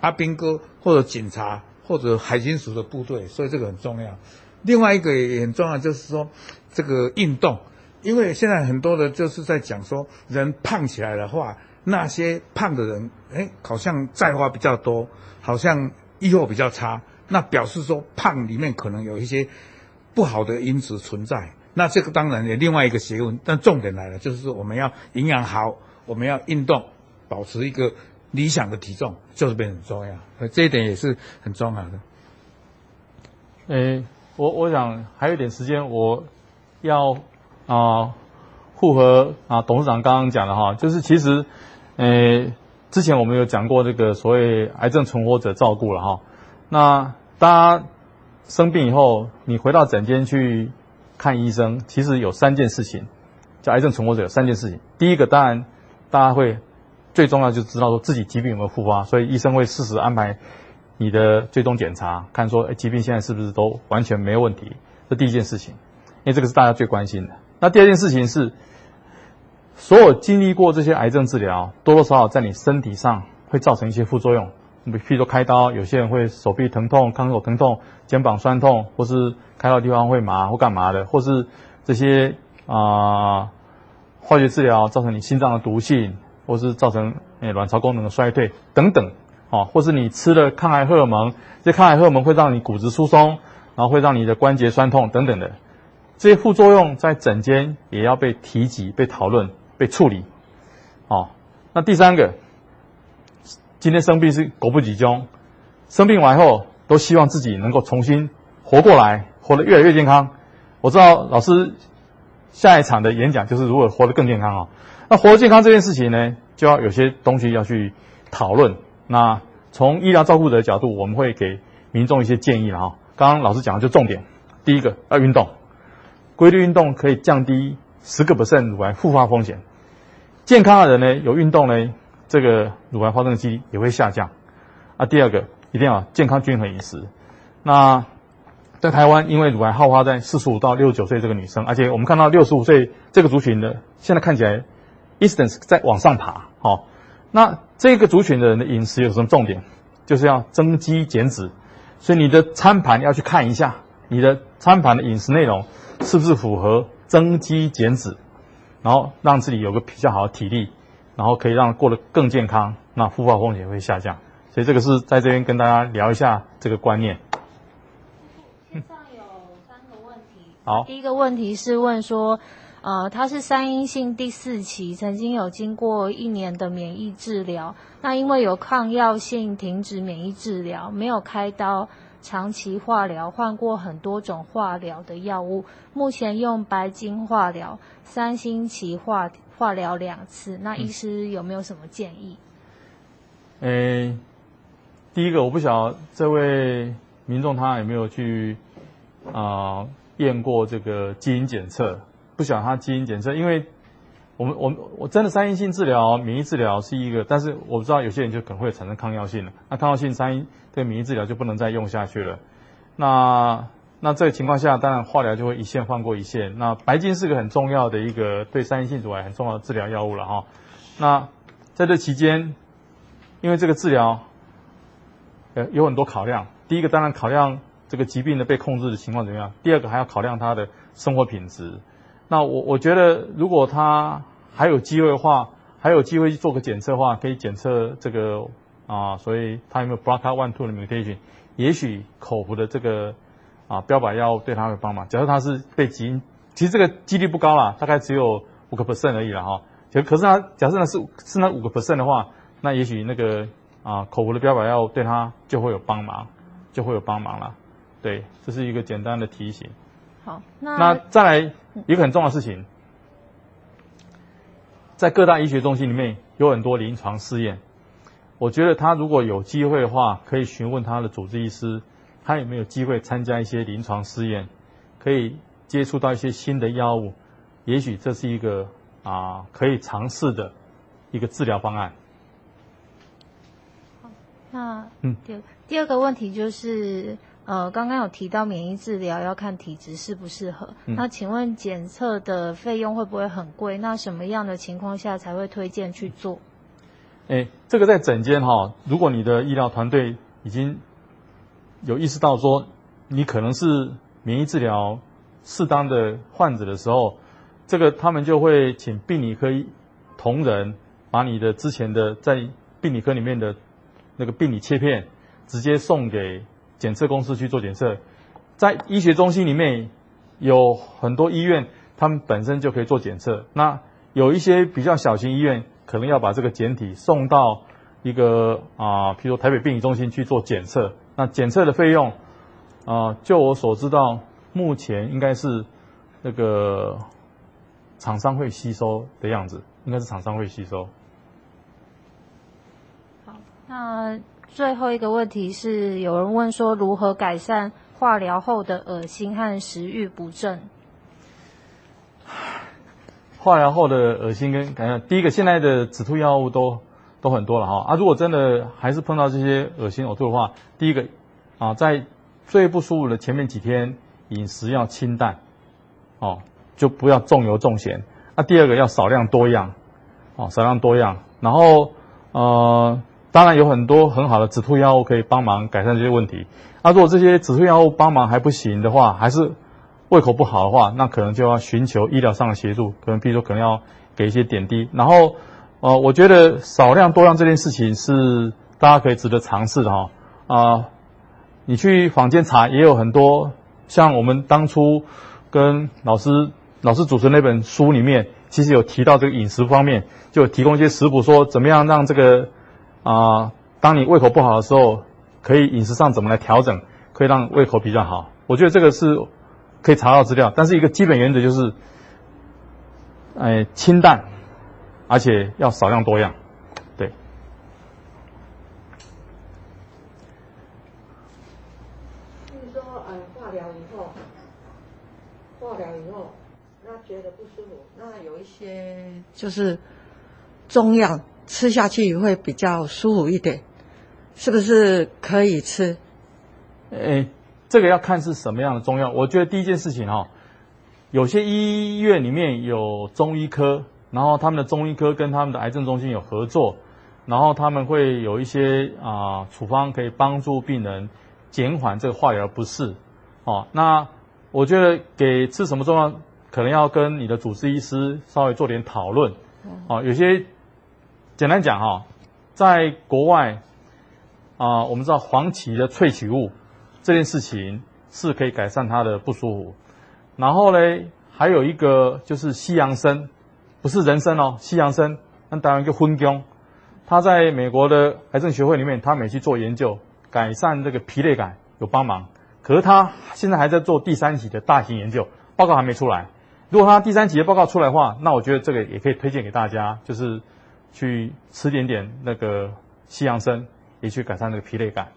[SPEAKER 2] 阿兵哥或者警察或者海军署的部队，所以这个很重要。另外一个也很重要，就是说这个运动。因为现在很多的就是在讲说，人胖起来的话，那些胖的人，哎，好像再发比较多，好像预后比较差，那表示说胖里面可能有一些不好的因子存在。那这个当然也另外一个学问，但重点来了，就是说我们要营养好，我们要运动，保持一个理想的体重，就是变得很重要。这一点也是很重要的。
[SPEAKER 3] 诶，我我想还有一点时间，我要啊符合啊董事长刚刚讲的哈，就是其实诶之前我们有讲过这个所谓癌症存活者照顾了哈。那大家生病以后，你回到诊间去看医生，其实有三件事情，叫癌症存活者有三件事情。第一个当然大家会最重要就知道说自己疾病有没有复发，所以医生会适时安排。你的最终检查，看说，哎，疾病现在是不是都完全没有问题？这第一件事情，因为这个是大家最关心的。那第二件事情是，所有经历过这些癌症治疗，多多少少在你身体上会造成一些副作用。比如说开刀，有些人会手臂疼痛、康手疼痛、肩膀酸痛，或是开刀地方会麻或干嘛的，或是这些啊、化学治疗造成你心脏的毒性，或是造成诶卵巢功能的衰退等等。哦，或是你吃了抗癌荷尔蒙，这抗癌荷尔蒙会让你骨质疏松，然后会让你的关节酸痛等等的，这些副作用在诊间也要被提及、被讨论、被处理。哦，那第三个，今天生病是果不其中，生病完后都希望自己能够重新活过来，活得越来越健康。我知道老师下一场的演讲就是如何活得更健康啊、那活得健康这件事情呢，就要有些东西要去讨论。那从医疗照顾的角度，我们会给民众一些建议了哈。刚刚老师讲的就重点，第一个要运动，规律运动可以降低十个百分乳癌复发风险。健康的人呢，有运动呢，这个乳癌发生的几率也会下降。啊，第二个一定要健康均衡饮食。那在台湾，因为乳癌好发在四十五到六十九岁这个女生，而且我们看到六十五岁这个族群的，现在看起来 incidence 在往上爬，好。那这个族群的人的饮食有什么重点？就是要增肌减脂，所以你的餐盘要去看一下，你的餐盘的饮食内容是不是符合增肌减脂，然后让自己有个比较好的体力，然后可以让过得更健康，那复发风险会下降。所以这个是在这边跟大家聊一下这个观念。
[SPEAKER 5] 线上有三个问题，
[SPEAKER 3] 好，
[SPEAKER 5] 第一个问题是问说。呃，他是三阴性第四期，曾经有经过一年的免疫治疗，那因为有抗药性，停止免疫治疗，没有开刀，长期化疗，换过很多种化疗的药物，目前用白金化疗，三星期化化疗两次，那医师有没有什么建议？
[SPEAKER 3] 诶，第一个我不晓得这位民众他有没有去啊验、过这个基因检测。不晓得他基因检测，因为我们我我真的三阴性治疗、免疫治疗是一个，但是我不知道有些人就可能会产生抗药性了。那抗药性三阴对免疫治疗就不能再用下去了。那那这个情况下，当然化疗就会一线换过一线。那白金是个很重要的一个对三阴性阻癌很重要的治疗药物了哈。那在这期间，因为这个治疗呃有很多考量，第一个当然考量这个疾病的被控制的情况怎么样，第二个还要考量他的生活品质。那我我觉得，如果他还有机会的话，还有机会去做个检测的话，可以检测这个啊，所以他有没有 BRCA1、2的 mutation，也许口服的这个啊标靶药物对他会帮忙。假设他是被基因，其实这个几率不高啦，大概只有五个 percent 而已了哈。可可是他假设呢是是那五个 percent 的话，那也许那个啊口服的标靶药物对他就会有帮忙，就会有帮忙了。对，这是一个简单的提醒。
[SPEAKER 5] 好，那
[SPEAKER 3] 那再来一个很重要的事情，在各大医学中心里面有很多临床试验，我觉得他如果有机会的话，可以询问他的主治医师，他有没有机会参加一些临床试验，可以接触到一些新的药物，也许这是一个啊可以尝试的一个治疗方案。
[SPEAKER 5] 好，那嗯，第第二个问题就是。呃，刚刚有提到免疫治疗要看体质适不适合。嗯、那请问检测的费用会不会很贵？那什么样的情况下才会推荐去做？
[SPEAKER 3] 哎，这个在诊间哈，如果你的医疗团队已经有意识到说你可能是免疫治疗适当的患者的时候，这个他们就会请病理科同仁把你的之前的在病理科里面的那个病理切片直接送给。检测公司去做检测，在医学中心里面有很多医院，他们本身就可以做检测。那有一些比较小型医院，可能要把这个检体送到一个啊，譬如台北病理中心去做检测，那检测的费用啊，就我所知道，目前应该是那个厂商会吸收的样子，应该是厂商会吸收。
[SPEAKER 5] 好，那最后一个问题是，有人问说如何改善化疗后的恶心和食欲不振？
[SPEAKER 3] 化疗后的恶心跟感觉，第一个现在的止吐药物都都很多了哈啊，如果真的还是碰到这些恶心呕吐的话，第一个啊，在最不舒服的前面几天，饮食要清淡，哦，就不要重油重咸。那、啊、第二个要少量多样，哦，少量多样。然后呃，当然有很多很好的止吐药物可以帮忙改善这些问题。那、如果这些止吐药物帮忙还不行的话，还是胃口不好的话，那可能就要寻求医疗上的协助，可能比如说可能要给一些点滴。然后，呃，我觉得少量多量这件事情是大家可以值得尝试的哈。啊、你去坊间查也有很多，像我们当初跟老师老师主持那本书里面，其实有提到这个饮食方面，就提供一些食谱，说怎么样让这个啊、呃，当你胃口不好的时候，可以饮食上怎么来调整，可以让胃口比较好。我觉得这个是。可以查到资料，但是一个基本原则就是，哎，清淡，而且要少量多样，对。
[SPEAKER 4] 就是说，呃，化疗以后，化疗以后，那觉得不舒服，那有一些就是中药吃下去会比较舒服一点，是不是可以吃？
[SPEAKER 3] 哎。这个要看是什么样的中药。我觉得第一件事情哈，有些医院里面有中医科，然后他们的中医科跟他们的癌症中心有合作，然后他们会有一些啊处方可以帮助病人减缓这个化疗不适。哦，那我觉得给吃什么中药，可能要跟你的主治医师稍微做点讨论。哦，有些简单讲哈，在国外啊，我们知道黄芪的萃取物。这件事情是可以改善他的不舒服，然后呢，还有一个就是西洋参，不是人参哦，西洋参，那当然就昏姜，他在美国的癌症学会里面，他每去做研究，改善这个疲累感有帮忙，可是他现在还在做第三期的大型研究，报告还没出来。如果他第三期的报告出来的话，那我觉得这个也可以推荐给大家，就是去吃点点那个西洋参，也去改善那个疲累感。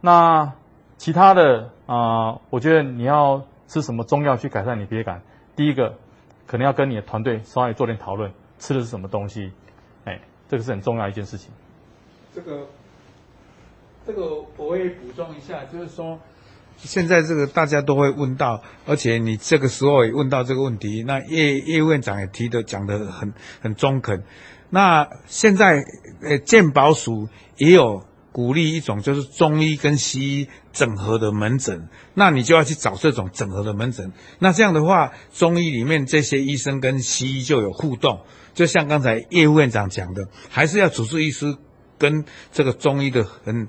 [SPEAKER 3] 那。其他的啊、我觉得你要吃什么中药去改善你疲累感，第一个可能要跟你的团队稍微做点讨论，吃的是什么东西，哎，这个是很重要一件事情。
[SPEAKER 2] 这个，这个我会补充一下，就是说，现在这个大家都会问到，而且你这个时候也问到这个问题，那叶叶院长也提的讲得很很中肯。那现在呃健保署也有。鼓励一种就是中医跟西医整合的门诊，那你就要去找这种整合的门诊。那这样的话，中医里面这些医生跟西医就有互动，就像刚才叶副院长讲的，还是要主治医师跟这个中医的很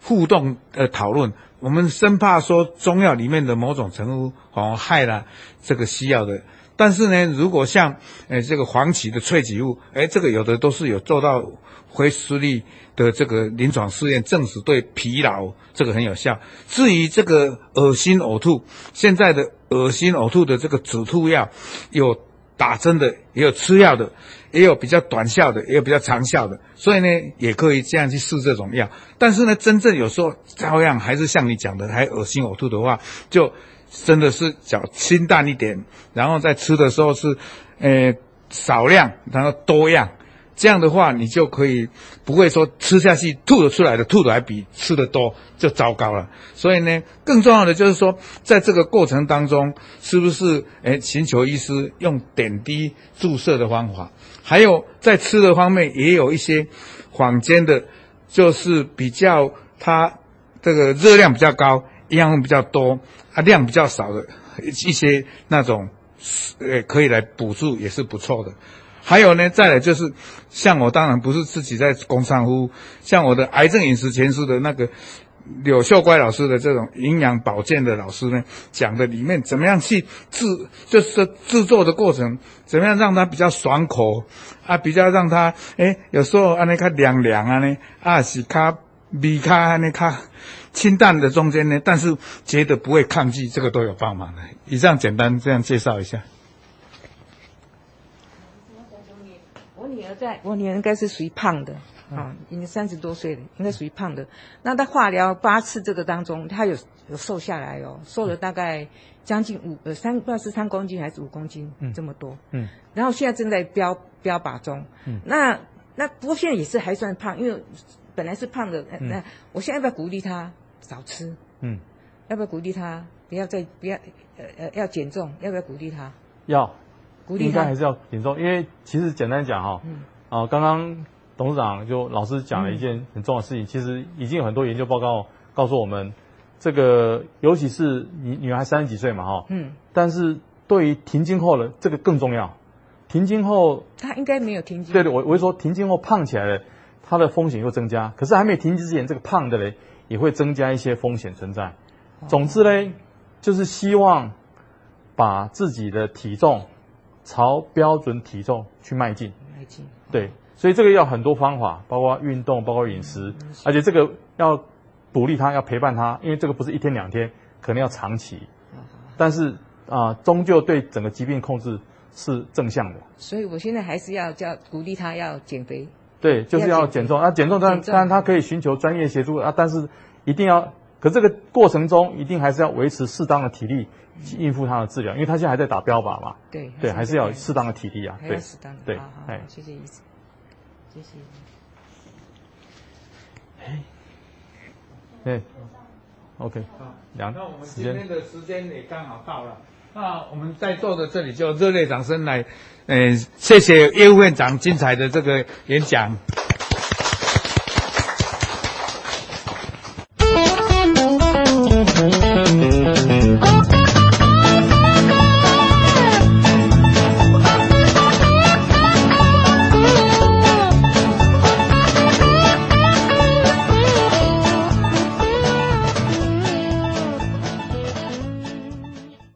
[SPEAKER 2] 互动呃讨论。我们生怕说中药里面的某种成分哦害了这个西药的。但是呢，如果像诶这个黄芪的萃取物，诶这个有的都是有做到回输率。的这个临床试验证实对疲劳这个很有效。至于这个恶心呕吐，现在的恶心呕吐的这个止吐药，有打针的，也有吃药的，也有比较短效的，也有比较长效的。所以呢，也可以这样去试这种药。但是呢，真正有时候照样还是像你讲的，还恶心呕吐的话，就真的是较清淡一点，然后在吃的时候是，呃，少量，然后多样。这样的话，你就可以不会说吃下去吐得出来的吐的还比吃的多就糟糕了。所以呢，更重要的就是说，在这个过程当中，是不是诶寻求医师用点滴注射的方法？还有在吃的方面，也有一些坊间的，就是比较它这个热量比较高，营养比较多，啊量比较少的一些那种，呃可以来补助也是不错的。还有呢，再来就是，像我当然不是自己在工商服务，像我的癌症饮食前书的那个柳秀乖老师的这种营养保健的老师呢，讲的里面怎么样去制，就是制作的过程，怎么样让它比较爽口啊，比较让它诶有时候安尼较凉凉啊呢，啊是较味较安尼较清淡的中间呢，但是觉得不会抗拒，这个都有帮忙的。以上简单这样介绍一下。
[SPEAKER 4] 我女儿在，我女儿应该是属于胖的。啊，已经三十多岁了，应该属于胖的。那她化疗八次这个当中，她有有瘦下来哦，瘦了大概将近五呃三，不知道是三公斤还是五公斤，嗯，这么多。嗯，然后现在正在标标靶中。嗯，那那不过现在也是还算胖，因为本来是胖的。嗯，那我现在要不要鼓励他少吃？嗯，要不要鼓励他不要再不要呃呃要减重？要不要鼓励他？
[SPEAKER 3] 要，
[SPEAKER 4] 鼓励
[SPEAKER 3] 应该还是要减重，因为其实简单讲哈，嗯，啊刚刚。董事长就老师讲了一件很重要的事情，嗯、其实已经有很多研究报告告诉我们，这个尤其是女女孩三十几岁嘛，哈，嗯，但是对于停经后的这个更重要，停经后
[SPEAKER 4] 她应该没有停经，
[SPEAKER 3] 对对，我我是说停经后胖起来了，她的风险又增加，可是还没停经之前，这个胖的嘞也会增加一些风险存在。总之嘞，就是希望把自己的体重朝标准体重去迈进，迈进，对。所以这个要很多方法，包括运动，包括饮食，嗯、而且这个要鼓励他，要陪伴他，因为这个不是一天两天，可能要长期。嗯、但是啊、呃，终究对整个疾病控制是正向的。
[SPEAKER 4] 所以我现在还是要叫鼓励他要减肥。
[SPEAKER 3] 对，就是要减重。啊，减重当然当然他可以寻求专业协助啊，但是一定要，可这个过程中一定还是要维持适当的体力去应付他的治疗，因为他现在还在打标靶嘛。
[SPEAKER 4] 对
[SPEAKER 3] 对，还是要适当的体力啊。对，
[SPEAKER 4] 适当的。
[SPEAKER 3] 对，
[SPEAKER 4] 好好，哎，谢谢医生。谢谢。
[SPEAKER 2] 哎，
[SPEAKER 3] 哎，OK，
[SPEAKER 2] 好，那我们今天的时间也刚好到了，那我们在座的这里就热烈掌声来，嗯、谢谢叶副院长精彩的这个演讲。